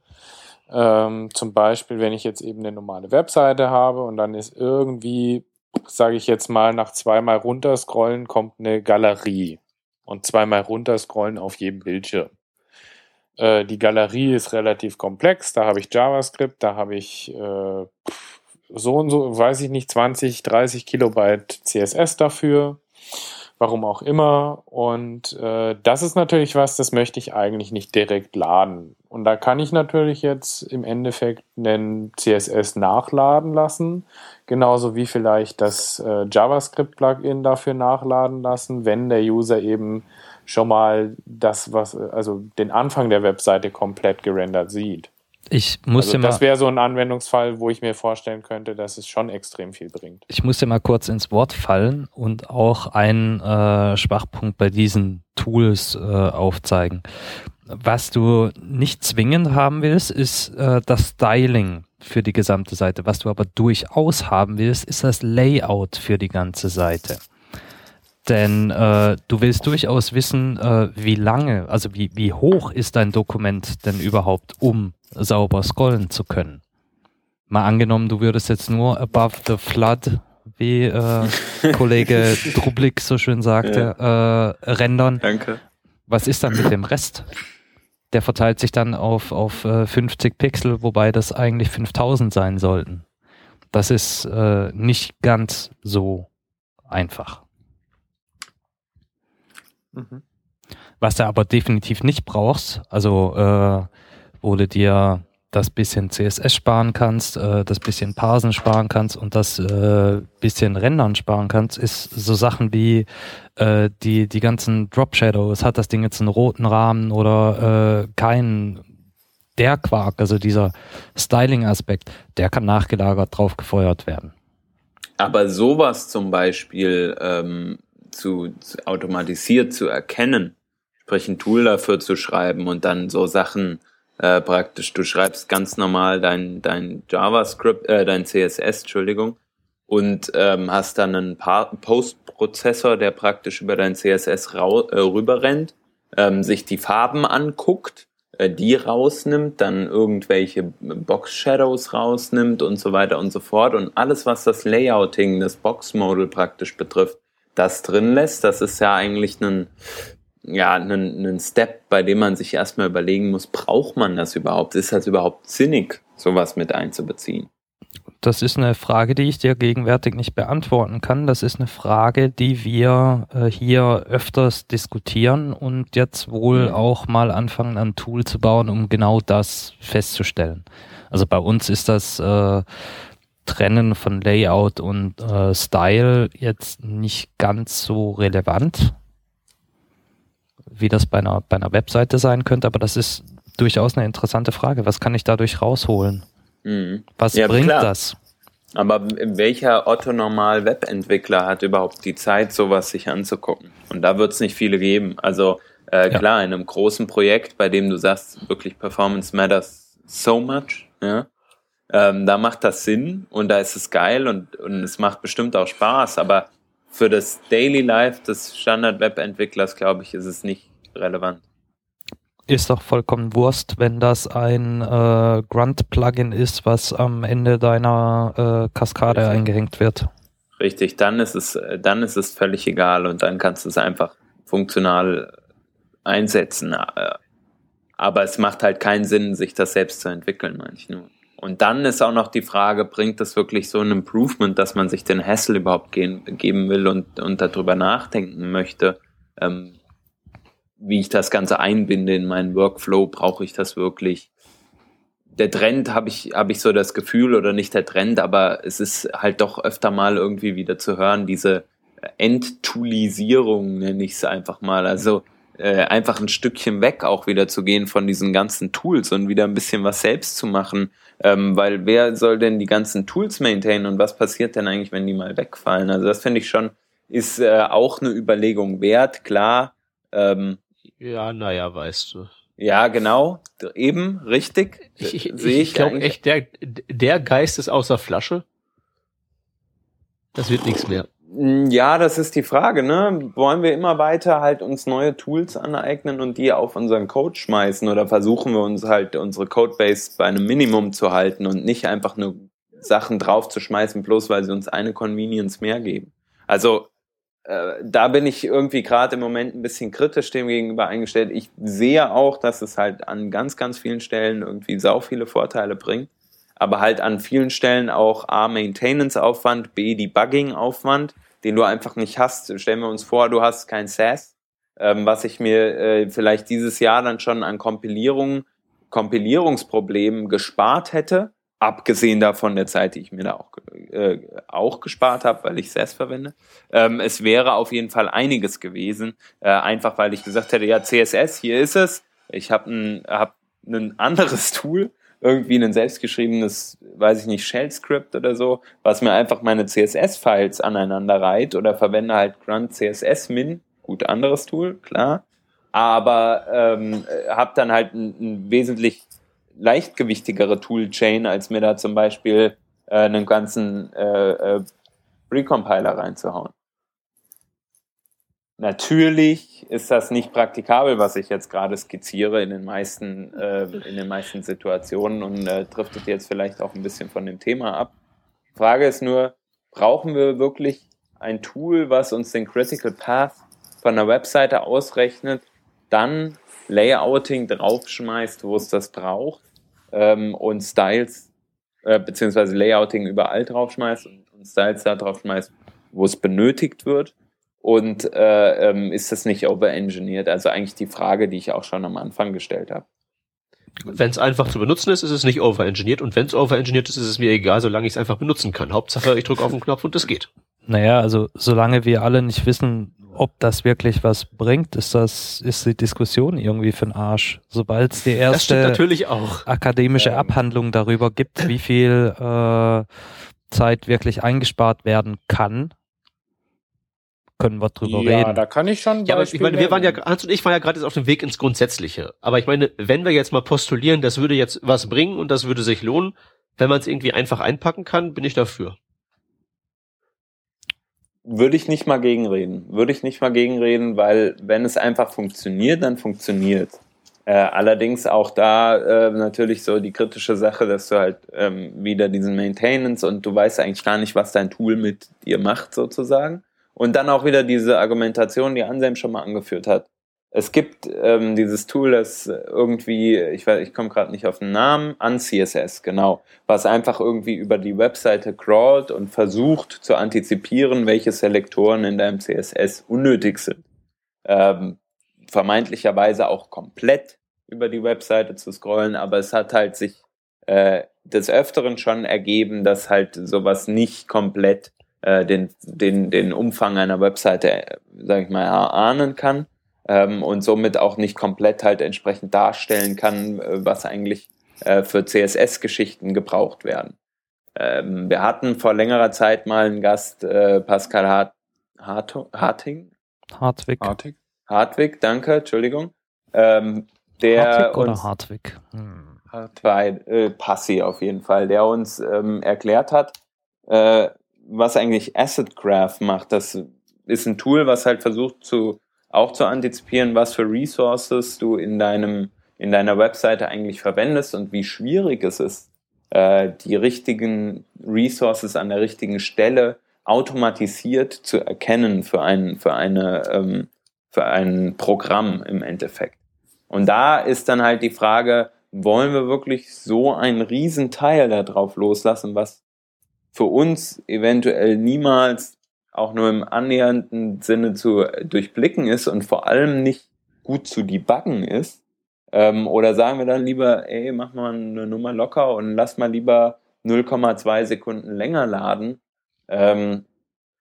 ähm, zum Beispiel, wenn ich jetzt eben eine normale Webseite habe und dann ist irgendwie, sage ich jetzt mal, nach zweimal runterscrollen kommt eine Galerie. Und zweimal runterscrollen auf jedem Bildschirm. Äh, die Galerie ist relativ komplex, da habe ich JavaScript, da habe ich äh, so und so, weiß ich nicht, 20, 30 Kilobyte CSS dafür warum auch immer. Und äh, das ist natürlich was, das möchte ich eigentlich nicht direkt laden. Und da kann ich natürlich jetzt im Endeffekt einen CSS nachladen lassen, genauso wie vielleicht das äh, JavaScript-Plugin dafür nachladen lassen, wenn der User eben schon mal das, was, also den Anfang der Webseite komplett gerendert sieht. Ich muss Also dir mal, das wäre so ein Anwendungsfall, wo ich mir vorstellen könnte, dass es schon extrem viel bringt. ich muss dir mal kurz ins Wort fallen und auch einen äh, Schwachpunkt bei diesen Tools äh, aufzeigen. Was du nicht zwingend haben willst, ist äh, das Styling für die gesamte Seite. Was du aber durchaus haben willst, ist das Layout für die ganze Seite. Denn äh, du willst durchaus wissen, äh, wie lange, also wie, wie hoch ist dein Dokument denn überhaupt, um sauber scrollen zu können. Mal angenommen, du würdest jetzt nur above the flood, wie äh, Kollege Drublik so schön sagte, äh, rendern. Danke. Was ist dann mit dem Rest? Der verteilt sich dann auf, auf äh, 50 Pixel, wobei das eigentlich 5000 sein sollten. Das ist äh, nicht ganz so einfach. Was du aber definitiv nicht brauchst, also äh, wo du dir das bisschen CSS sparen kannst, äh, das bisschen Parsen sparen kannst und das äh, bisschen Rendern sparen kannst, ist so Sachen wie äh, die, die ganzen Drop Shadows. Hat das Ding jetzt einen roten Rahmen oder äh, keinen? Der Quark, also dieser Styling-Aspekt, der kann nachgelagert drauf gefeuert werden. Aber sowas zum Beispiel ähm, zu, zu automatisiert zu erkennen, sprich ein Tool dafür zu schreiben und dann so Sachen äh, praktisch, du schreibst ganz normal dein, dein JavaScript, äh, dein CSS, Entschuldigung, und ähm, hast dann einen Pa- Postprozessor, der praktisch über dein CSS rau äh, rüberrennt, ähm, sich die Farben anguckt, äh, die rausnimmt, dann irgendwelche Box-Shadows rausnimmt und so weiter und so fort. Und alles, was das Layouting, das Box-Model praktisch betrifft, das drin lässt, das ist ja eigentlich ein, ja, ein, ein Step, bei dem man sich erstmal überlegen muss, braucht man das überhaupt? Ist das überhaupt sinnig, sowas mit einzubeziehen? Das ist eine Frage, die ich dir gegenwärtig nicht beantworten kann. Das ist eine Frage, die wir äh, hier öfters diskutieren und jetzt wohl Mhm. auch mal anfangen, ein Tool zu bauen, um genau das festzustellen. Also bei uns ist das äh, Trennen von Layout und äh, Style jetzt nicht ganz so relevant, wie das bei einer, bei einer Webseite sein könnte, aber das ist durchaus eine interessante Frage. Was kann ich dadurch rausholen? Mhm. Was Ja, bringt klar. das? Aber welcher Otto-Normal-Webentwickler hat überhaupt die Zeit, sowas sich anzugucken? Und da wird es nicht viele geben. Also äh, Ja. klar, in einem großen Projekt, bei dem du sagst, wirklich Performance matters so much, ja, ähm, da macht das Sinn und da ist es geil und, und es macht bestimmt auch Spaß. Aber für das Daily Life des Standard-Webentwicklers, glaube ich, ist es nicht relevant. ist doch vollkommen Wurst, wenn das ein äh, Grunt-Plugin ist, was am Ende deiner äh, Kaskade Richtig. eingehängt wird. Richtig, dann ist es, dann ist es völlig egal und dann kannst du es einfach funktional einsetzen. Äh, Aber es macht halt keinen Sinn, sich das selbst zu entwickeln, meine ich nur. Und dann ist auch noch die Frage, bringt das wirklich so ein Improvement, dass man sich den Hassel überhaupt gehen, geben will und, und darüber nachdenken möchte, ähm, wie ich das Ganze einbinde in meinen Workflow, brauche ich das wirklich? Der Trend habe ich, habe ich so das Gefühl, oder nicht der Trend, aber es ist halt doch öfter mal irgendwie wieder zu hören, diese Enttoolisierung, nenne ich es einfach mal. Also äh, einfach ein Stückchen weg auch wieder zu gehen von diesen ganzen Tools und wieder ein bisschen was selbst zu machen. Ähm, weil wer soll denn die ganzen Tools maintainen und was passiert denn eigentlich, wenn die mal wegfallen? Also das finde ich schon, ist äh, auch eine Überlegung wert, klar. Ähm, Ja, naja, weißt du. ja, genau, eben, richtig. Ich, ich, Sehe ich glaube echt, der, der Geist ist außer Flasche. Das wird nichts mehr. Mm, Ja, das ist die Frage, ne? Wollen wir immer weiter halt uns neue Tools aneignen und die auf unseren Code schmeißen oder versuchen wir uns halt unsere Codebase bei einem Minimum zu halten und nicht einfach nur Sachen draufzuschmeißen, bloß weil sie uns eine Convenience mehr geben? Also äh, da bin ich irgendwie gerade im Moment ein bisschen kritisch dem gegenüber eingestellt. Ich sehe auch, dass es halt an ganz, ganz vielen Stellen irgendwie sau viele Vorteile bringt, aber halt an vielen Stellen auch A, Maintenance-Aufwand, B, Debugging-Aufwand, den du einfach nicht hast. Stellen wir uns vor, du hast kein SAS, ähm, was ich mir äh, vielleicht dieses Jahr dann schon an Kompilierung, Kompilierungsproblemen gespart hätte, abgesehen davon der Zeit, die ich mir da auch, äh, auch gespart habe, weil ich es verwende. Ähm, es wäre auf jeden Fall einiges gewesen, äh, einfach weil ich gesagt hätte, ja, CSS, hier ist es. Ich habe ein, hab ein anderes Tool, irgendwie ein selbstgeschriebenes, weiß ich nicht, Shell-Script oder so, was mir einfach meine CSS-Files aneinander reiht oder verwende halt grunt CSS min, gut anderes Tool, klar, aber ähm, habe dann halt ein, ein wesentlich leichtgewichtigere Toolchain, als mir da zum Beispiel äh, einen ganzen äh, äh, Recompiler reinzuhauen. Natürlich ist das nicht praktikabel, was ich jetzt gerade skizziere in den meisten, äh, in den meisten Situationen und äh, driftet jetzt vielleicht auch ein bisschen von dem Thema ab. Frage ist nur, brauchen wir wirklich ein Tool, was uns den Critical Path von der Webseite ausrechnet, dann Layouting draufschmeißt, wo es das braucht ähm, und Styles äh, beziehungsweise Layouting überall draufschmeißt und, und Styles da draufschmeißt, wo es benötigt wird. Und äh, ähm, ist das nicht overengineert? Also eigentlich die Frage, die ich auch schon am Anfang gestellt habe. Wenn es einfach zu benutzen ist, ist es nicht overengineert. Und wenn es overengineert ist, ist es mir egal, solange ich es einfach benutzen kann. Hauptsache, ich drücke auf den Knopf und es geht. Naja, also solange wir alle nicht wissen, ob das wirklich was bringt, ist das, ist die Diskussion irgendwie für den Arsch. Sobald es die erste natürlich auch. akademische Ähm. Abhandlung darüber gibt, wie viel äh, Zeit wirklich eingespart werden kann, können wir drüber ja, reden. da kann ich schon. Ja, aber ich meine, wir waren ja, Hans und ich waren ja gerade jetzt auf dem Weg ins Grundsätzliche. Aber ich meine, wenn wir jetzt mal postulieren, das würde jetzt was bringen und das würde sich lohnen, wenn man es irgendwie einfach einpacken kann, bin ich dafür. Würde ich nicht mal gegenreden. Würde ich nicht mal gegenreden, weil wenn es einfach funktioniert, dann funktioniert. Äh, allerdings auch da äh, natürlich so die kritische Sache, dass du halt ähm, wieder diesen Maintenance und du weißt eigentlich gar nicht, was dein Tool mit dir macht sozusagen. Und dann auch wieder diese Argumentation, die Anselm schon mal angeführt hat. Es gibt ähm, dieses Tool, das irgendwie, ich weiß, ich komme gerade nicht auf den Namen, UnCSS, genau, was einfach irgendwie über die Webseite crawlt und versucht zu antizipieren, welche Selektoren in deinem CSS unnötig sind. Ähm, vermeintlicherweise auch komplett über die Webseite zu scrollen, aber es hat halt sich äh, des Öfteren schon ergeben, dass halt sowas nicht komplett äh, den, den, den Umfang einer Webseite, äh, sag ich mal, erahnen kann ähm, und somit auch nicht komplett halt entsprechend darstellen kann, äh, was eigentlich äh, für CSS-Geschichten gebraucht werden. Ähm, wir hatten vor längerer Zeit mal einen Gast, äh, Pascal Hart Harto- Harting, Hartwig. Artig. Hartwig, danke, Entschuldigung, ähm, der Hartwig oder uns Hartwig? Hm. bei äh, Passi auf jeden Fall, der uns ähm, erklärt hat, äh, was eigentlich Asset Graph macht. Das ist ein Tool, was halt versucht zu auch zu antizipieren, was für Resources du in deinem in deiner Webseite eigentlich verwendest und wie schwierig es ist, äh, die richtigen Resources an der richtigen Stelle automatisiert zu erkennen für ein für eine ähm, für ein Programm im Endeffekt. Und da ist dann halt die Frage, wollen wir wirklich so einen Riesenteil da drauf loslassen, was für uns eventuell niemals auch nur im annähernden Sinne zu durchblicken ist und vor allem nicht gut zu debuggen ist? Ähm, oder sagen wir dann lieber, ey, mach mal eine Nummer locker und lass mal lieber 0,2 Sekunden länger laden? Ähm,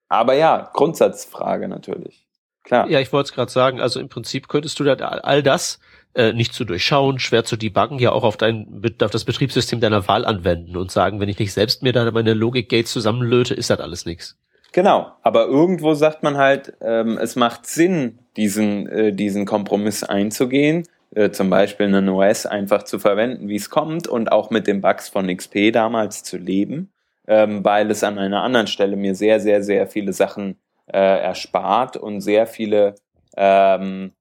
aber ja, Grundsatzfrage natürlich. Klar. Ja, ich wollte es gerade sagen, also im Prinzip könntest du da all das äh, nicht zu durchschauen, schwer zu debuggen, ja auch auf dein auf das Betriebssystem deiner Wahl anwenden und sagen, wenn ich nicht selbst mir da meine Logik-Gates zusammenlöte, ist das alles nichts. Genau, aber irgendwo sagt man halt, ähm, es macht Sinn, diesen, äh, diesen Kompromiss einzugehen, äh, zum Beispiel einen OS einfach zu verwenden, wie es kommt und auch mit den Bugs von XP damals zu leben, ähm, weil es an einer anderen Stelle mir sehr, sehr, sehr viele Sachen äh, erspart und sehr viele ähm,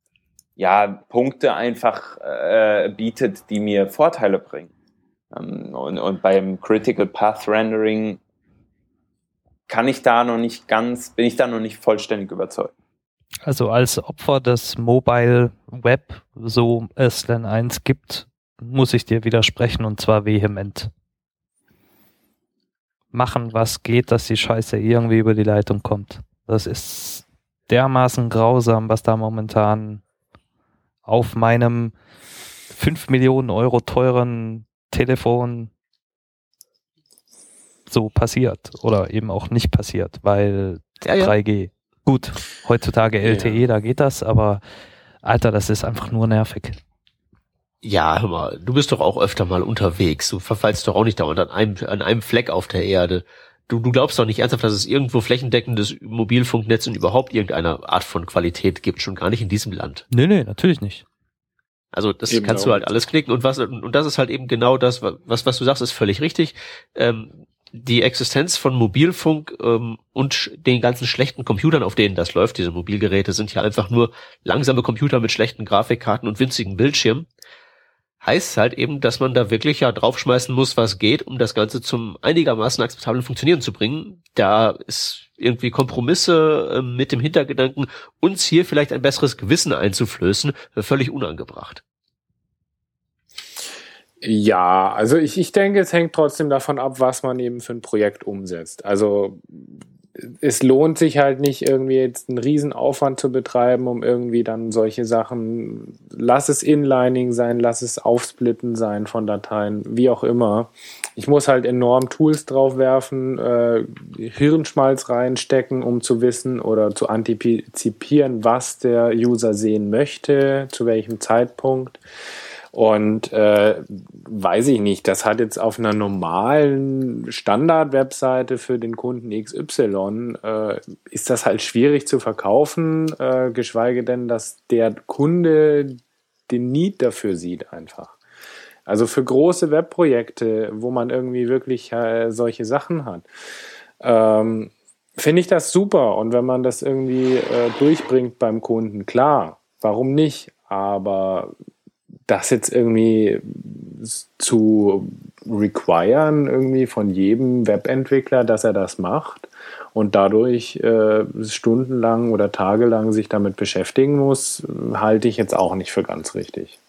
ja, Punkte einfach äh, bietet, die mir Vorteile bringen. Ähm, und, und beim Critical Path Rendering kann ich da noch nicht ganz, bin ich da noch nicht vollständig überzeugt. Also als Opfer des Mobile Web, so es denn eins gibt, muss ich dir widersprechen und zwar vehement. Machen, was geht, dass die Scheiße irgendwie über die Leitung kommt. Das ist dermaßen grausam, was da momentan auf meinem 5 Millionen Euro teuren Telefon so passiert oder eben auch nicht passiert, weil Ja, ja. 3G. Gut, heutzutage LTE, Ja. da geht das, aber Alter, das ist einfach nur nervig. Ja, hör mal, du bist doch auch öfter mal unterwegs. Du verfallst doch auch nicht dauernd an einem, an einem Fleck auf der Erde. Du, du glaubst doch nicht ernsthaft, dass es irgendwo flächendeckendes Mobilfunknetz und überhaupt irgendeine Art von Qualität gibt, schon gar nicht in diesem Land. Nee, nee, natürlich nicht. Also das Eben kannst darum du halt alles knicken und was und das ist halt eben genau das, was was du sagst, ist völlig richtig. Ähm, die Existenz von Mobilfunk ähm, und den ganzen schlechten Computern, auf denen das läuft, diese Mobilgeräte sind ja einfach nur langsame Computer mit schlechten Grafikkarten und winzigen Bildschirmen. Heißt halt eben, dass man da wirklich ja draufschmeißen muss, was geht, um das Ganze zum einigermaßen akzeptablen Funktionieren zu bringen. Da ist irgendwie Kompromisse äh, mit dem Hintergedanken, uns hier vielleicht ein besseres Gewissen einzuflößen, äh, völlig unangebracht. Ja, also ich, ich denke, es hängt trotzdem davon ab, was man eben für ein Projekt umsetzt. Also es lohnt sich halt nicht irgendwie jetzt einen Riesenaufwand zu betreiben, um irgendwie dann solche Sachen, lass es Inlining sein, lass es Aufsplitten sein von Dateien, wie auch immer. Ich muss halt enorm Tools draufwerfen, äh, Hirnschmalz reinstecken, um zu wissen oder zu antizipieren, was der User sehen möchte, zu welchem Zeitpunkt. Und äh, weiß ich nicht, das hat jetzt auf einer normalen Standard-Webseite für den Kunden XY, äh, ist das halt schwierig zu verkaufen, äh, geschweige denn, dass der Kunde den Need dafür sieht einfach. Also für große Webprojekte, wo man irgendwie wirklich äh, solche Sachen hat, ähm, finde ich das super. Und wenn man das irgendwie äh, durchbringt beim Kunden, klar, warum nicht? Aber das jetzt irgendwie zu requiren, irgendwie von jedem Webentwickler, dass er das macht und dadurch äh, stundenlang oder tagelang sich damit beschäftigen muss, halte ich jetzt auch nicht für ganz richtig.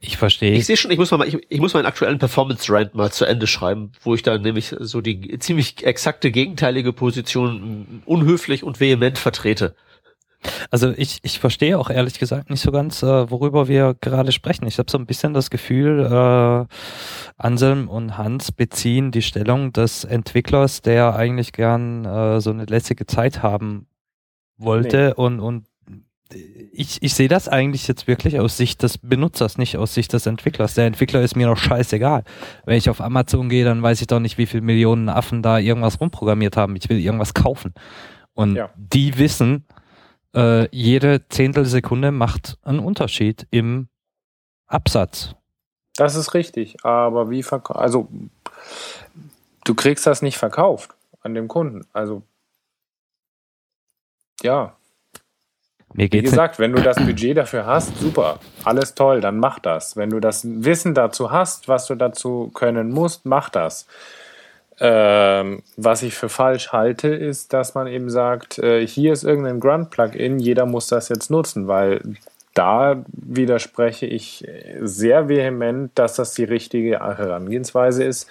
Ich verstehe. Ich sehe schon, ich muss mal, ich, ich muss meinen aktuellen Performance Rant mal zu Ende schreiben, wo ich da nämlich so die ziemlich exakte gegenteilige Position unhöflich und vehement vertrete. Also ich, ich verstehe auch ehrlich gesagt nicht so ganz, äh, worüber wir gerade sprechen. Ich habe so ein bisschen das Gefühl, äh, Anselm und Hans beziehen die Stellung des Entwicklers, der eigentlich gern äh, so eine lässige Zeit haben wollte und, und ich, ich sehe das eigentlich jetzt wirklich aus Sicht des Benutzers, nicht aus Sicht des Entwicklers. Der Entwickler ist mir doch scheißegal. Wenn ich auf Amazon gehe, dann weiß ich doch nicht, wie viele Millionen Affen da irgendwas rumprogrammiert haben. Ich will irgendwas kaufen. Und Ja. die wissen, äh, jede Zehntelsekunde macht einen Unterschied im Absatz. Das ist richtig, aber wie verkauft, also du kriegst das nicht verkauft an dem Kunden. Also ja, Mir Wie geht's gesagt, wenn du das Budget dafür hast, super, alles toll, dann mach das. Wenn du das Wissen dazu hast, was du dazu können musst, mach das. Ähm, was ich für falsch halte, ist, dass man eben sagt, äh, hier ist irgendein Grunt-Plugin, jeder muss das jetzt nutzen, weil da widerspreche ich sehr vehement, dass das die richtige Herangehensweise ist,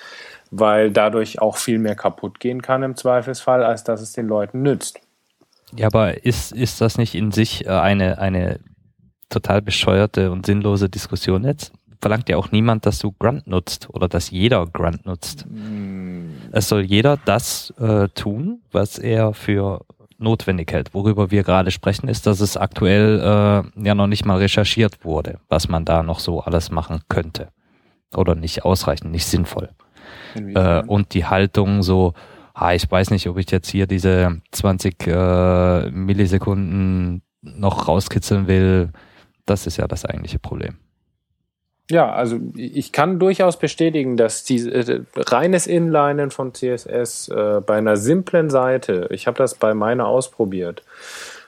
weil dadurch auch viel mehr kaputt gehen kann im Zweifelsfall, als dass es den Leuten nützt. Ja, aber ist, ist das nicht in sich äh, eine, eine total bescheuerte und sinnlose Diskussion jetzt? Verlangt ja auch niemand, dass du Grunt nutzt oder dass jeder Grunt nutzt. Es soll jeder das äh, tun, was er für notwendig hält. Worüber wir gerade sprechen, ist, dass es aktuell äh, ja noch nicht mal recherchiert wurde, was man da noch so alles machen könnte. Oder nicht ausreichend, nicht sinnvoll. Äh, und die Haltung so, ah, ich weiß nicht, ob ich jetzt hier diese 20 äh, Millisekunden noch rauskitzeln will. Das ist ja das eigentliche Problem. Ja, also ich kann durchaus bestätigen, dass die äh, reines Inlinen von CSS äh, bei einer simplen Seite, ich habe das bei meiner ausprobiert,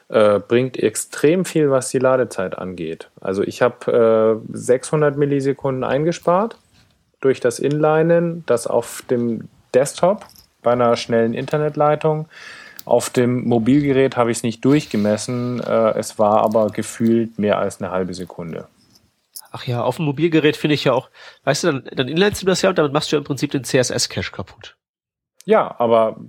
äh, bringt extrem viel, was die Ladezeit angeht. Also ich habe äh, 600 Millisekunden eingespart durch das Inlinen, das auf dem Desktop bei einer schnellen Internetleitung. Auf dem Mobilgerät habe ich es nicht durchgemessen, äh, es war aber gefühlt mehr als eine halbe Sekunde. Ach ja, auf dem Mobilgerät finde ich ja auch, weißt du, dann, dann inlinest du das ja und damit machst du ja im Prinzip den CSS-Cache kaputt. Ja, aber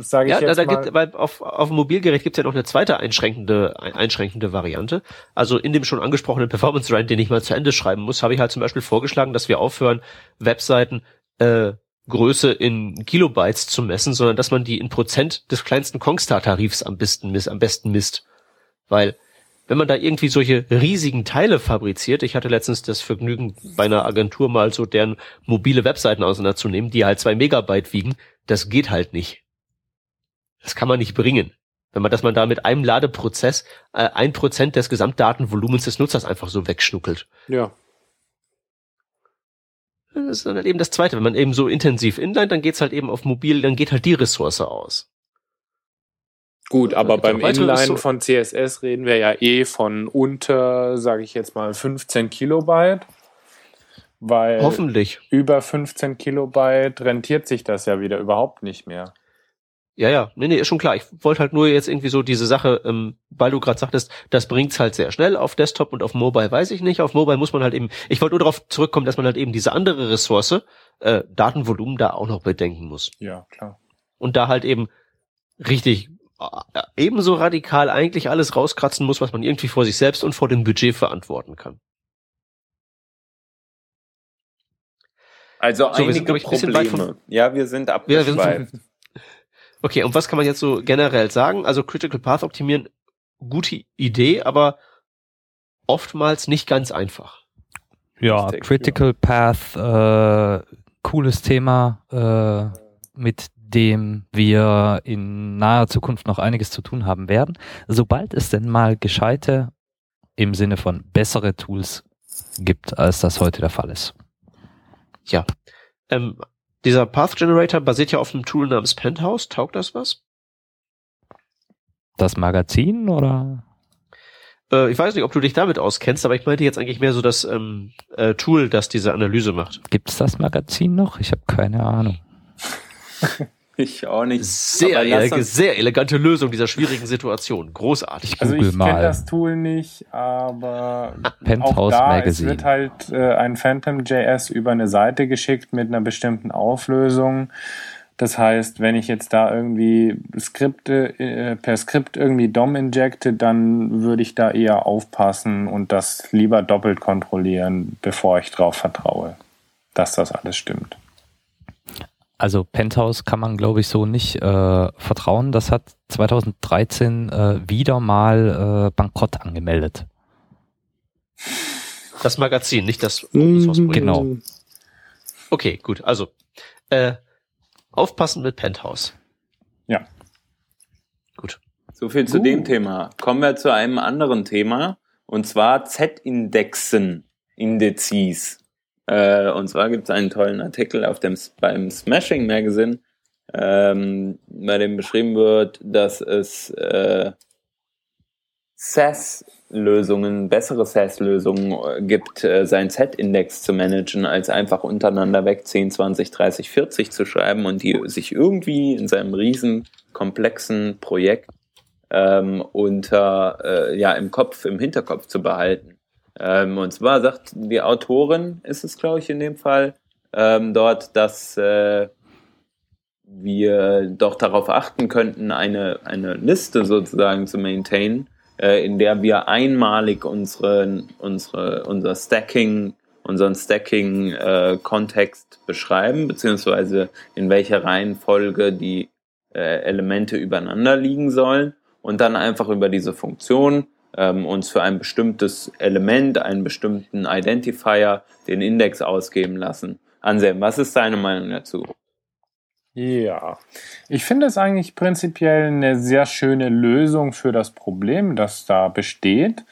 sage ich Ja, da, jetzt da mal, gibt, weil auf, auf dem Mobilgerät gibt es ja noch eine zweite einschränkende, ein- einschränkende Variante. Also in dem schon angesprochenen Performance Rand, den ich mal zu Ende schreiben muss, habe ich halt zum Beispiel vorgeschlagen, dass wir aufhören, Webseiten äh, Größe in Kilobytes zu messen, sondern dass man die in Prozent des kleinsten Kongstar-Tarifs am besten, misst, am besten misst. Weil wenn man da irgendwie solche riesigen Teile fabriziert, ich hatte letztens das Vergnügen, bei einer Agentur mal so deren mobile Webseiten auseinanderzunehmen, die halt zwei Megabyte wiegen, das geht halt nicht. Das kann man nicht bringen. Wenn man, dass man da mit einem Ladeprozess äh, ein Prozent des Gesamtdatenvolumens des Nutzers einfach so wegschnuckelt. Ja. Das ist dann halt eben das Zweite. Wenn man eben so intensiv inline, dann geht's halt eben auf mobil, dann geht halt die Ressource aus. Gut, aber beim weitere Inline Ressour- von CSS reden wir ja eh von unter, sage ich jetzt mal, 15 Kilobyte. Weil Hoffentlich. über 15 Kilobyte rentiert sich das ja wieder überhaupt nicht mehr. Ja, ja, nee, nee, ist schon klar. Ich wollte halt nur jetzt irgendwie so diese Sache, ähm, weil du gerade sagtest, das bringt's halt sehr schnell auf Desktop und auf Mobile weiß ich nicht. Auf Mobile muss man halt eben, ich wollte nur darauf zurückkommen, dass man halt eben diese andere Ressource, äh, Datenvolumen, da auch noch bedenken muss. Ja, klar. Und da halt eben richtig äh, ebenso radikal eigentlich alles rauskratzen muss, was man irgendwie vor sich selbst und vor dem Budget verantworten kann. Also So, sind, einige glaub ich, ein bisschen weit Probleme. Ja, wir sind Ja, wir sind abgeschweift. Okay, und was kann man jetzt so generell sagen? Also Critical Path optimieren, gute Idee, aber oftmals nicht ganz einfach. Ja, Critical Path, äh, cooles Thema, äh, mit dem wir in naher Zukunft noch einiges zu tun haben werden. Sobald es denn mal gescheite im Sinne von bessere Tools gibt, als das heute der Fall ist. Ja. Ähm, dieser Path Generator basiert ja auf einem Tool namens Penthouse. Taugt das was? Das Magazin oder? Äh, ich weiß nicht, ob du dich damit auskennst, aber ich meinte jetzt eigentlich mehr so das ähm, äh, Tool, das diese Analyse macht. Gibt's das Magazin noch? Ich habe keine Ahnung. Ich auch nicht. Sehr, ele sehr elegante Lösung dieser schwierigen Situation. Großartig. Ich Also google ich kenne das Tool nicht, aber Penthouse auch da, Magazine. es wird halt äh, ein Phantom.js über eine Seite geschickt mit einer bestimmten Auflösung. Das heißt, wenn ich jetzt da irgendwie Skripte, äh, per Skript irgendwie DOM injecte, dann würde ich da eher aufpassen und das lieber doppelt kontrollieren, bevor ich drauf vertraue, dass das alles stimmt. Also Penthouse kann man, glaube ich, so nicht äh, vertrauen. Das hat 2013 äh, wieder mal äh, Bankrott angemeldet. Das Magazin, nicht das Open Source Projekt. Genau. Okay, gut. Also, äh, aufpassen mit Penthouse. Ja. Gut. So viel zu Uh. dem Thema. Kommen wir zu einem anderen Thema und zwar Z-Indexen, Indizes. Äh, und zwar gibt es einen tollen Artikel auf dem beim Smashing Magazine, ähm, bei dem beschrieben wird, dass es äh, SAS-Lösungen, bessere SAS-Lösungen äh, gibt, äh, seinen Z-Index zu managen, als einfach untereinander weg 10, 20, 30, 40 zu schreiben und die sich irgendwie in seinem riesen komplexen Projekt ähm, unter äh, ja im Kopf, im Hinterkopf zu behalten. Ähm, und zwar sagt die Autorin, ist es glaube ich in dem Fall, ähm, dort, dass äh, wir doch darauf achten könnten, eine, eine Liste sozusagen zu maintainen, äh, in der wir einmalig unseren, unsere, unser Stacking, unseren Stacking-Kontext beschreiben, beziehungsweise in welcher Reihenfolge die äh, Elemente übereinander liegen sollen und dann einfach über diese Funktion ähm, uns für ein bestimmtes Element, einen bestimmten Identifier, den Index ausgeben lassen. Anselm, was ist deine Meinung dazu? Ja, ich finde es eigentlich prinzipiell eine sehr schöne Lösung für das Problem, das da besteht.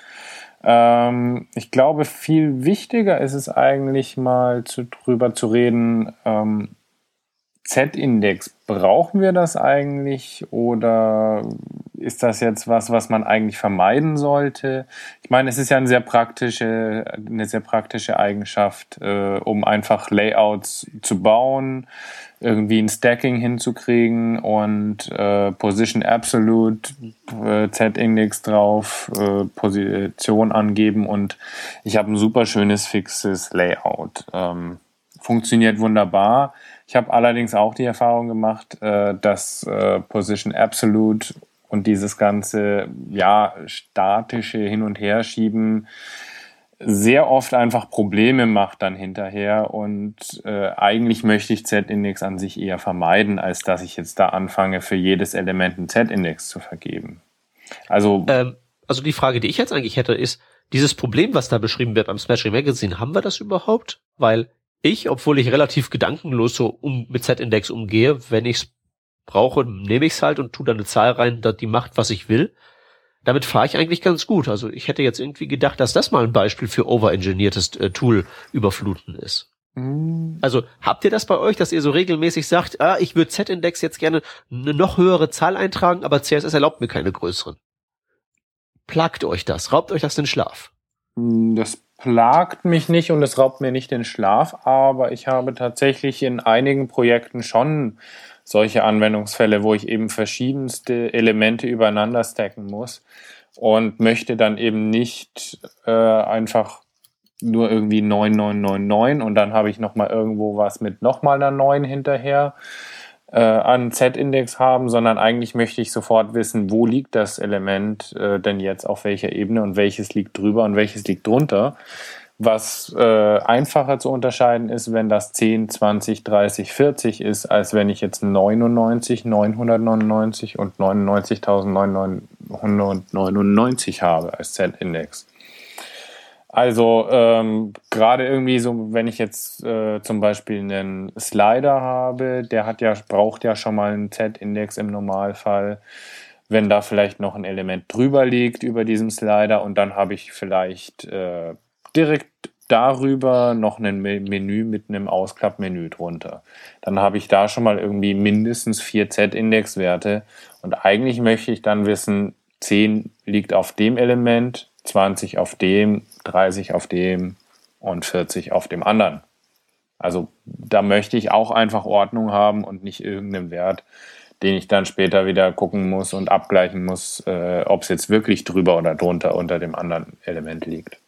Ähm, ich glaube, viel wichtiger ist es eigentlich mal zu, drüber zu reden, ähm, Z-Index, brauchen wir das eigentlich oder ist das jetzt was, was man eigentlich vermeiden sollte? Ich meine, es ist ja eine sehr praktische, eine sehr praktische Eigenschaft, äh, um einfach Layouts zu bauen, irgendwie ein Stacking hinzukriegen und äh, Position Absolute, äh, Z-Index drauf, äh, Position angeben und ich habe ein super schönes fixes Layout. Ähm, funktioniert wunderbar. Ich habe allerdings auch die Erfahrung gemacht, äh, dass äh, Position Absolute und dieses ganze ja statische Hin- und Herschieben sehr oft einfach Probleme macht dann hinterher und äh, eigentlich möchte ich Z-Index an sich eher vermeiden, als dass ich jetzt da anfange, für jedes Element einen Z-Index zu vergeben. Also, ähm, also die Frage, die ich jetzt eigentlich hätte, ist, dieses Problem, was da beschrieben wird beim Smashing Magazine, haben wir das überhaupt? Weil ich, obwohl ich relativ gedankenlos so um, mit Z-Index umgehe, wenn ich es brauche, nehme ich es halt und tue da eine Zahl rein, die macht, was ich will damit fahre ich eigentlich ganz gut. Also ich hätte jetzt irgendwie gedacht, dass das mal ein Beispiel für overengineertes äh, Tool überfluten ist. Mhm. Also habt ihr das bei euch, dass ihr so regelmäßig sagt, ah, ich würde Z-Index jetzt gerne eine noch höhere Zahl eintragen, aber CSS erlaubt mir keine größeren. Plagt euch das, raubt euch das den Schlaf? Hm, das plagt mich nicht und es raubt mir nicht den Schlaf, aber ich habe tatsächlich in einigen Projekten schon solche Anwendungsfälle, wo ich eben verschiedenste Elemente übereinander stacken muss und möchte dann eben nicht äh, einfach nur irgendwie 9999 und dann habe ich nochmal irgendwo was mit nochmal einer 9 hinterher äh, an Z-Index haben, sondern eigentlich möchte ich sofort wissen, wo liegt das Element äh, denn jetzt auf welcher Ebene und welches liegt drüber und welches liegt drunter. Was äh, einfacher zu unterscheiden ist, wenn das 10, 20, 30, 40 ist, als wenn ich jetzt 99, 999 und 99.999 habe als Z-Index. Also ähm, gerade irgendwie so, wenn ich jetzt äh, zum Beispiel einen Slider habe, der hat ja, braucht ja schon mal einen Z-Index im Normalfall. Wenn da vielleicht noch ein Element drüber liegt über diesem Slider und dann habe ich vielleicht äh, direkt darüber noch ein Menü mit einem Ausklappmenü drunter. Dann habe ich da schon mal irgendwie mindestens vier Z-Indexwerte und eigentlich möchte ich dann wissen, 10 liegt auf dem Element, 20 auf dem, 30 auf dem und 40 auf dem anderen. Also da möchte ich auch einfach Ordnung haben und nicht irgendeinen Wert, den ich dann später wieder gucken muss und abgleichen muss, äh, ob es jetzt wirklich drüber oder drunter unter dem anderen Element liegt.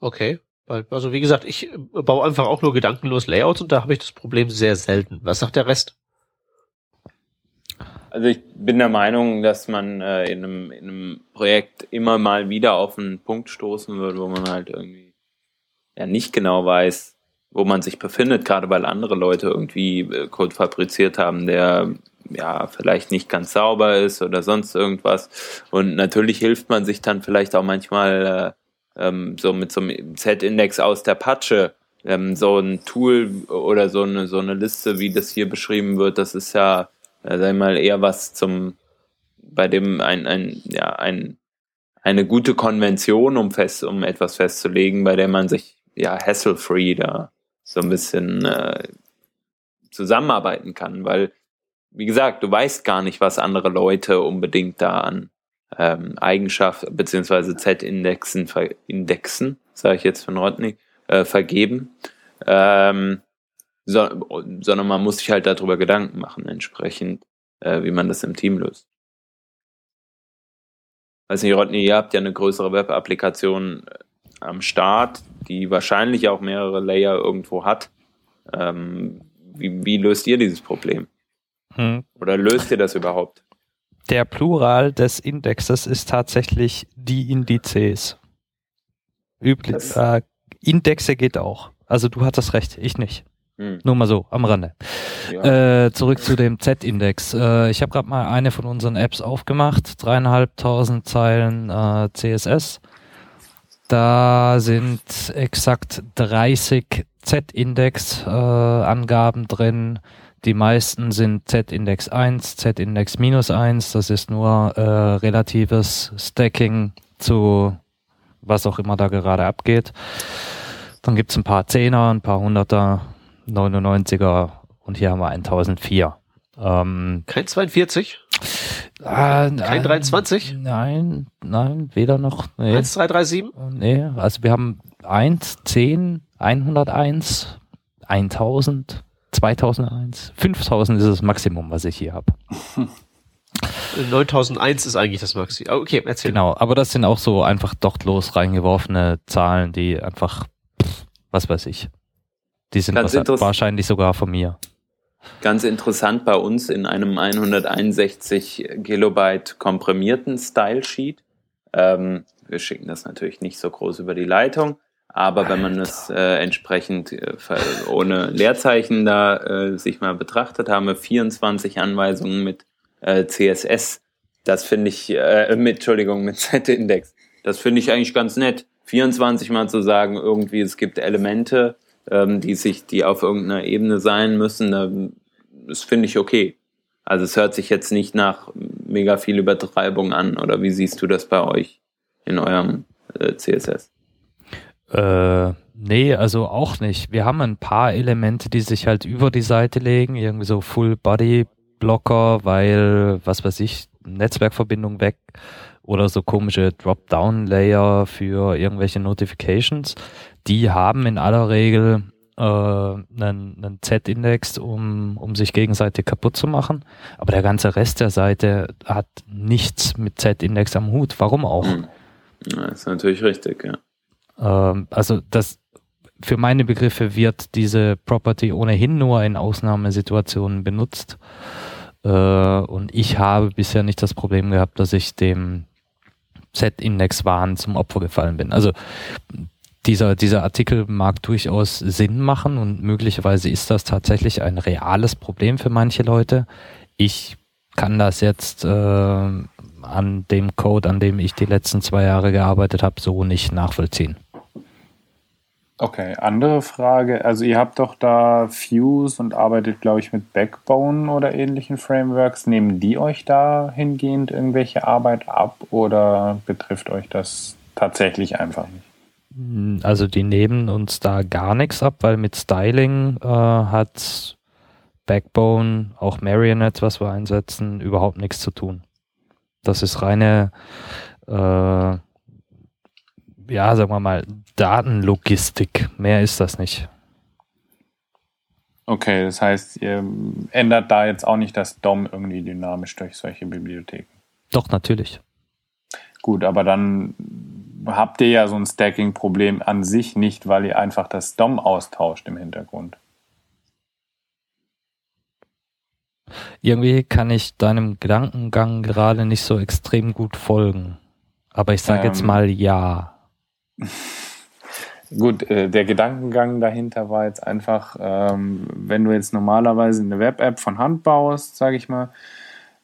Okay. Also wie gesagt, ich äh, baue einfach auch nur gedankenlos Layouts und da habe ich das Problem sehr selten. Was sagt der Rest? Also ich bin der Meinung, dass man äh, in, einem, in einem Projekt immer mal wieder auf einen Punkt stoßen wird, wo man halt irgendwie ja nicht genau weiß, wo man sich befindet, gerade weil andere Leute irgendwie äh, Code fabriziert haben, der ja vielleicht nicht ganz sauber ist oder sonst irgendwas. Und natürlich hilft man sich dann vielleicht auch manchmal äh, ähm, so mit so einem Z-Index aus der Patsche, ähm, so ein Tool oder so eine, so eine Liste, wie das hier beschrieben wird, das ist ja, äh, sag ich mal, eher was zum, bei dem ein, ein, ja, ein, eine gute Konvention, um fest, um etwas festzulegen, bei der man sich ja hassle-free da so ein bisschen äh, zusammenarbeiten kann, weil wie gesagt, du weißt gar nicht, was andere Leute unbedingt da an ähm, Eigenschaft beziehungsweise Z-Indexen, Indexen, sage ich jetzt von Rodney, äh, vergeben. Ähm, so, sondern man muss sich halt darüber Gedanken machen, entsprechend, äh, wie man das im Team löst. Weiß nicht, Rodney, ihr habt ja eine größere Web-Applikation äh, am Start, die wahrscheinlich auch mehrere Layer irgendwo hat. Ähm, wie, wie löst ihr dieses Problem? Hm. Oder löst ihr das überhaupt? Der Plural des Indexes ist tatsächlich die Indizes. Üblich, äh, Indexe geht auch. Also du hattest recht, ich nicht. Hm. Nur mal so, am Rande. Ja. Äh, zurück zu dem Z-Index. Äh, ich habe gerade mal eine von unseren Apps aufgemacht, dreieinhalbtausend Zeilen äh, CSS. Da sind exakt 30 Z-Index-Angaben drin. Die meisten sind Z-Index 1, Z-Index minus 1. Das ist nur äh, relatives Stacking zu was auch immer da gerade abgeht. Dann gibt's ein paar Zehner, ein paar Hunderter, 99er und hier haben wir 1004. Ähm, Kein 42? Äh, Kein 23? Nein, nein, weder noch. Nee. 1337? Nee, also wir haben 1, 10, 101, 1000, 2001. 5000 ist das Maximum, was ich hier habe. 9001 ist eigentlich das Maximum. Ah, okay, erzähl. Genau, aber das sind auch so einfach dochtlos reingeworfene Zahlen, die einfach, was weiß ich. Die sind was, wahrscheinlich sogar von mir. Ganz interessant bei uns in einem 161 Kilobyte komprimierten Style Sheet. Ähm, wir schicken das natürlich nicht so groß über die Leitung, aber wenn man es äh, entsprechend äh, ohne Leerzeichen da äh, sich mal betrachtet, haben wir 24 Anweisungen mit äh, CSS. Das finde ich, äh, mit, Entschuldigung, mit Z-Index. Das finde ich eigentlich ganz nett. 24 mal zu sagen, irgendwie es gibt Elemente, ähm, die sich, die auf irgendeiner Ebene sein müssen, da, das finde ich okay. Also es hört sich jetzt nicht nach mega viel Übertreibung an, oder wie siehst du das bei euch in eurem äh, CSS? Äh, nee, also auch nicht. Wir haben ein paar Elemente, die sich halt über die Seite legen, irgendwie so Full Body Blocker, weil, was weiß ich, Netzwerkverbindung weg oder so komische Dropdown-Layer für irgendwelche Notifications. Die haben in aller Regel äh, einen, einen Z-Index, um, um sich gegenseitig kaputt zu machen. Aber der ganze Rest der Seite hat nichts mit Z-Index am Hut. Warum auch? Hm. Ja, ist natürlich richtig, ja. Ähm, also das für meine Begriffe wird diese Property ohnehin nur in Ausnahmesituationen benutzt. Äh, und ich habe bisher nicht das Problem gehabt, dass ich dem Z-Index-Wahn zum Opfer gefallen bin. Also dieser, dieser Artikel mag durchaus Sinn machen und möglicherweise ist das tatsächlich ein reales Problem für manche Leute. Ich kann das jetzt äh, an dem Code, an dem ich die letzten zwei Jahre gearbeitet habe, so nicht nachvollziehen. Okay, andere Frage. Also ihr habt doch da Fuse und arbeitet, glaube ich, mit Backbone oder ähnlichen Frameworks. Nehmen die euch da hingehend irgendwelche Arbeit ab oder betrifft euch das tatsächlich einfach nicht? Hm, also die nehmen uns da gar nichts ab, weil mit Styling äh, hat Backbone, auch Marionette, was wir einsetzen, überhaupt nichts zu tun. Das ist reine äh, ja, sagen wir mal, Datenlogistik. Mehr ist das nicht. Okay, das heißt, ihr ändert da jetzt auch nicht das DOM irgendwie dynamisch durch solche Bibliotheken. Doch, natürlich. Gut, aber dann habt ihr ja so ein Stacking-Problem an sich nicht, weil ihr einfach das DOM austauscht im Hintergrund. Irgendwie kann ich deinem Gedankengang gerade nicht so extrem gut folgen. Aber ich sage ähm, jetzt mal ja. Gut, äh, der Gedankengang dahinter war jetzt einfach, ähm, wenn du jetzt normalerweise eine Web-App von Hand baust, sage ich mal,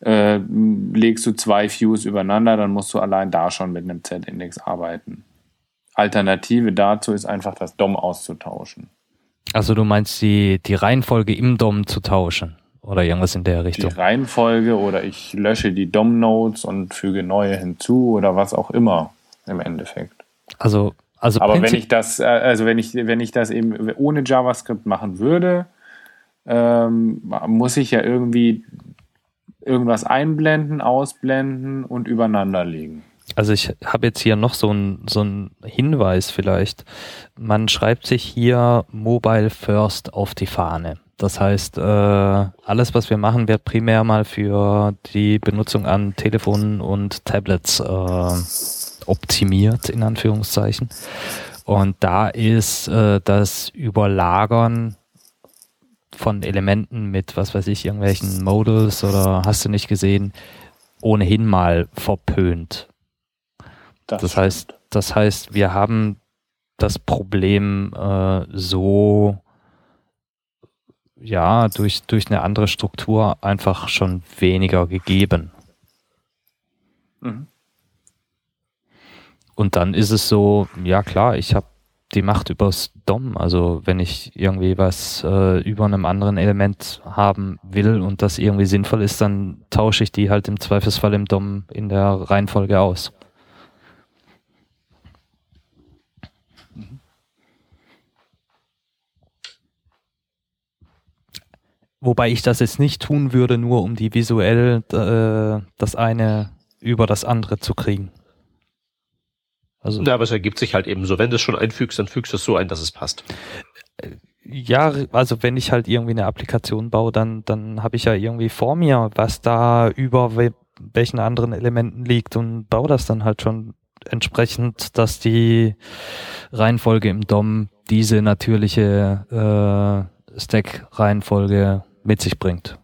äh, legst du zwei Views übereinander, dann musst du allein da schon mit einem Z-Index arbeiten. Alternative dazu ist einfach das DOM auszutauschen. Also du meinst die, die Reihenfolge im DOM zu tauschen oder irgendwas in der Richtung? Die Reihenfolge oder ich lösche die DOM-Nodes und füge neue hinzu oder was auch immer im Endeffekt. Also, also aber wenn ich das, äh, also wenn ich, wenn ich das eben ohne JavaScript machen würde, ähm, muss ich ja irgendwie irgendwas einblenden, ausblenden und übereinander legen. Also ich habe jetzt hier noch so einen so einen Hinweis vielleicht. Man schreibt sich hier Mobile First auf die Fahne. Das heißt, äh, alles, was wir machen, wird primär mal für die Benutzung an Telefonen und Tablets äh, optimiert, in Anführungszeichen. Und da ist äh, das Überlagern von Elementen mit, was weiß ich, irgendwelchen Modals oder hast du nicht gesehen, ohnehin mal verpönt. Das, das heißt, das heißt, wir haben das Problem äh, so ja durch durch eine andere Struktur einfach schon weniger gegeben. Mhm. Und dann ist es so, ja klar, ich habe die Macht übers DOM. Also wenn ich irgendwie was äh, über einem anderen Element haben will und das irgendwie sinnvoll ist, dann tausche ich die halt im Zweifelsfall im DOM in der Reihenfolge aus. Wobei ich das jetzt nicht tun würde, nur um die visuell äh, das eine über das andere zu kriegen. Also ja, aber es ergibt sich halt eben so. Wenn du es schon einfügst, dann fügst du es so ein, dass es passt. Ja, also wenn ich halt irgendwie eine Applikation baue, dann, dann habe ich ja irgendwie vor mir, was da über welchen anderen Elementen liegt und baue das dann halt schon entsprechend, dass die Reihenfolge im DOM diese natürliche äh, Stack-Reihenfolge mit sich bringt.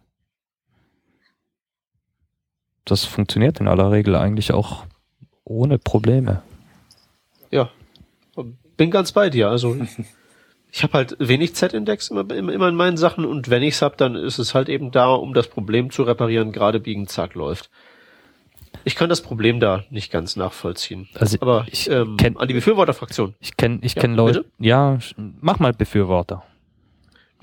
Das funktioniert in aller Regel eigentlich auch ohne Probleme. Bin ganz bei dir. Also ich habe halt wenig Z-Index immer, immer in meinen Sachen und wenn ich's hab, dann ist es halt eben da, um das Problem zu reparieren, gerade biegen zack läuft. Ich kann das Problem da nicht ganz nachvollziehen. Also Aber ich ähm, kenn- an die Befürworterfraktion. Ich kenne ich Ja, kenn Leute. bitte? Ja, mach mal Befürworter.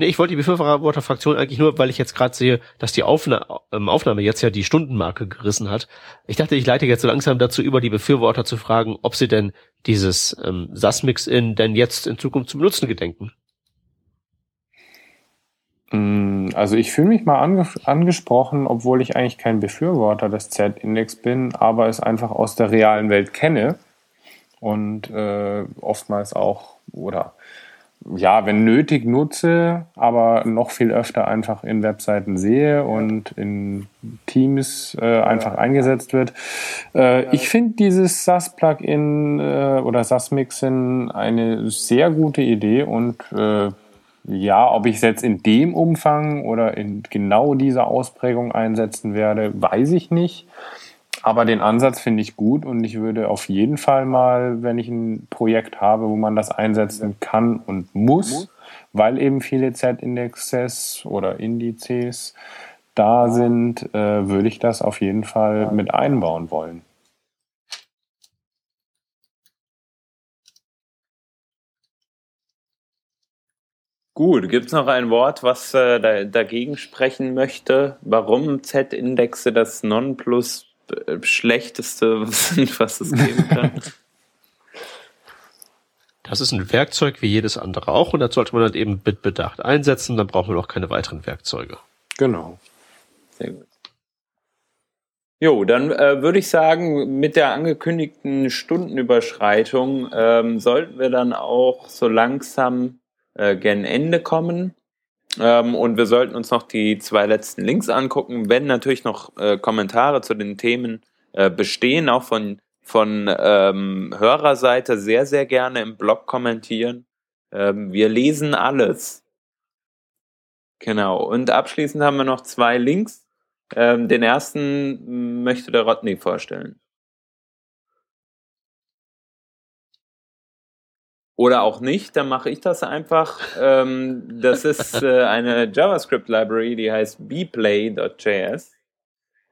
Nee, ich wollte die Befürworterfraktion eigentlich nur, weil ich jetzt gerade sehe, dass die Aufna ähm, Aufnahme jetzt ja die Stundenmarke gerissen hat. Ich dachte, ich leite jetzt so langsam dazu über, die Befürworter zu fragen, ob sie denn dieses ähm, SAS-Mix-In denn jetzt in Zukunft zu benutzen gedenken. Mm, Also ich fühle mich mal ange angesprochen, obwohl ich eigentlich kein Befürworter des Z-Index bin, aber es einfach aus der realen Welt kenne und äh, oftmals auch oder ja, wenn nötig nutze, aber noch viel öfter einfach in Webseiten sehe und in Teams äh, einfach eingesetzt wird. Äh, ich finde dieses SAS-Plugin äh, oder SAS-Mixin eine sehr gute Idee und äh, ja, ob ich es jetzt in dem Umfang oder in genau dieser Ausprägung einsetzen werde, weiß ich nicht. Aber den Ansatz finde ich gut und ich würde auf jeden Fall mal, wenn ich ein Projekt habe, wo man das einsetzen kann und muss, weil eben viele Z-Indexes oder Indizes da sind, äh, würde ich das auf jeden Fall mit einbauen wollen. Gut, gibt's noch ein Wort, was äh, da, dagegen sprechen möchte? Warum Z-Indexe das Nonplus schlechteste sind, was es geben kann? Das ist ein Werkzeug wie jedes andere auch und das sollte man dann eben mit Bedacht einsetzen, dann brauchen wir noch keine weiteren Werkzeuge. Genau. Sehr gut. Jo, dann äh, würde ich sagen, mit der angekündigten Stundenüberschreitung ähm, sollten wir dann auch so langsam äh, gen Ende kommen. Ähm, und wir sollten uns noch die zwei letzten Links angucken. Wenn natürlich noch äh, Kommentare zu den Themen äh, bestehen, auch von, von ähm, Hörerseite, sehr, sehr gerne im Blog kommentieren. Ähm, wir lesen alles. Genau. Und abschließend haben wir noch zwei Links. Ähm, den ersten möchte der Rodney vorstellen. Oder auch nicht, dann mache ich das einfach. Ähm, das ist äh, eine JavaScript-Library, die heißt bplay.js.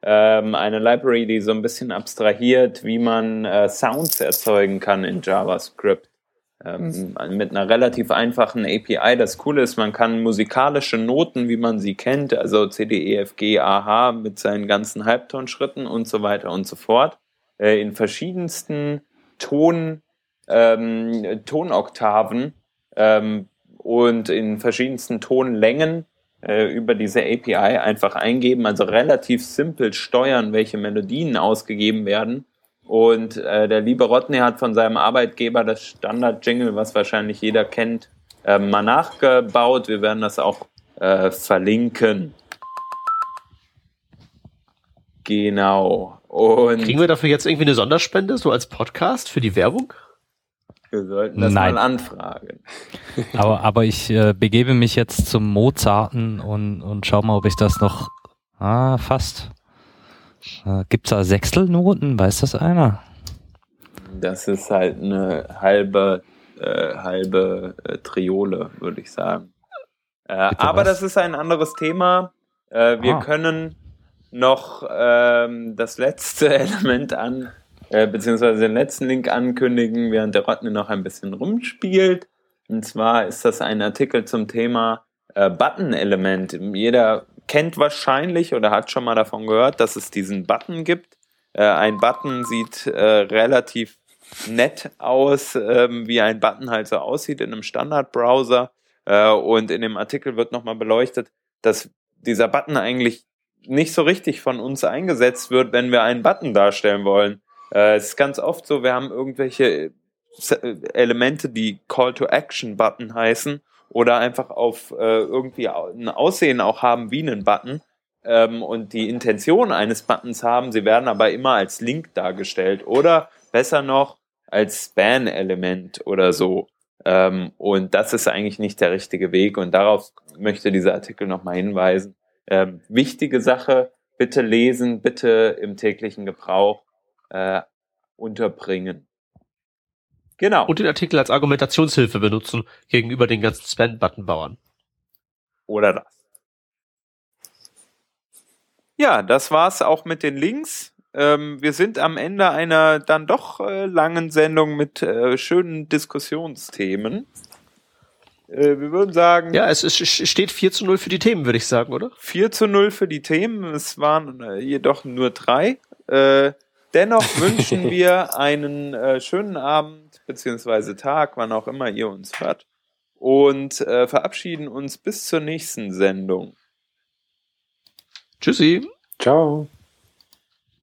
Ähm, eine Library, die so ein bisschen abstrahiert, wie man äh, Sounds erzeugen kann in JavaScript. Ähm, mit einer relativ einfachen API. Das Coole ist, man kann musikalische Noten, wie man sie kennt, also C, D, E, F, G, A, H mit seinen ganzen Halbtonschritten und so weiter und so fort, äh, in verschiedensten Ton, ähm, Tonoktaven ähm, und in verschiedensten Tonlängen äh, über diese API einfach eingeben, also relativ simpel steuern, welche Melodien ausgegeben werden. Und äh, der liebe Rodney hat von seinem Arbeitgeber das Standard-Jingle, was wahrscheinlich jeder kennt, äh, mal nachgebaut. Wir werden das auch äh, verlinken. Genau. Und Kriegen wir dafür jetzt irgendwie eine Sonderspende, so als Podcast für die Werbung? Wir sollten das Nein. mal anfragen. Aber, aber ich äh, begebe mich jetzt zum Mozarten und, und schau mal, ob ich das noch. Ah, fast. Äh, gibt's da Sechstelnoten? Weiß das einer? Das ist halt eine halbe, äh, halbe äh, Triole, würde ich sagen. Äh, aber was? das ist ein anderes Thema. Äh, wir Ah. können noch ähm, das letzte Element an, äh, beziehungsweise den letzten Link ankündigen, während der Rodney noch ein bisschen rumspielt. Und zwar ist das ein Artikel zum Thema äh, Button-Element. Jeder kennt wahrscheinlich oder hat schon mal davon gehört, dass es diesen Button gibt. Äh, ein Button sieht äh, relativ nett aus, ähm, wie ein Button halt so aussieht in einem Standardbrowser. Äh, und in dem Artikel wird nochmal beleuchtet, dass dieser Button eigentlich nicht so richtig von uns eingesetzt wird, wenn wir einen Button darstellen wollen. Äh, es ist ganz oft so, wir haben irgendwelche äh, Elemente, die Call to Action Button heißen oder einfach auf äh, irgendwie ein Aussehen auch haben wie einen Button ähm, und die Intention eines Buttons haben, sie werden aber immer als Link dargestellt oder besser noch als Span-Element oder so. Ähm, und das ist eigentlich nicht der richtige Weg. Und darauf möchte dieser Artikel nochmal hinweisen. Ähm, wichtige Sache, bitte lesen, bitte im täglichen Gebrauch äh, unterbringen. Genau. Und den Artikel als Argumentationshilfe benutzen gegenüber den ganzen Spam-Button-Bauern. Oder das. Ja, das war's auch mit den Links. Ähm, wir sind am Ende einer dann doch äh, langen Sendung mit äh, schönen Diskussionsthemen. Äh, wir würden sagen. Ja, es, es steht 4 zu 0 für die Themen, würde ich sagen, oder? 4 zu 0 für die Themen. Es waren äh, jedoch nur drei. Dennoch wünschen wir einen äh, schönen Abend beziehungsweise Tag, wann auch immer ihr uns hört. Und äh, verabschieden uns bis zur nächsten Sendung. Tschüssi. Ciao.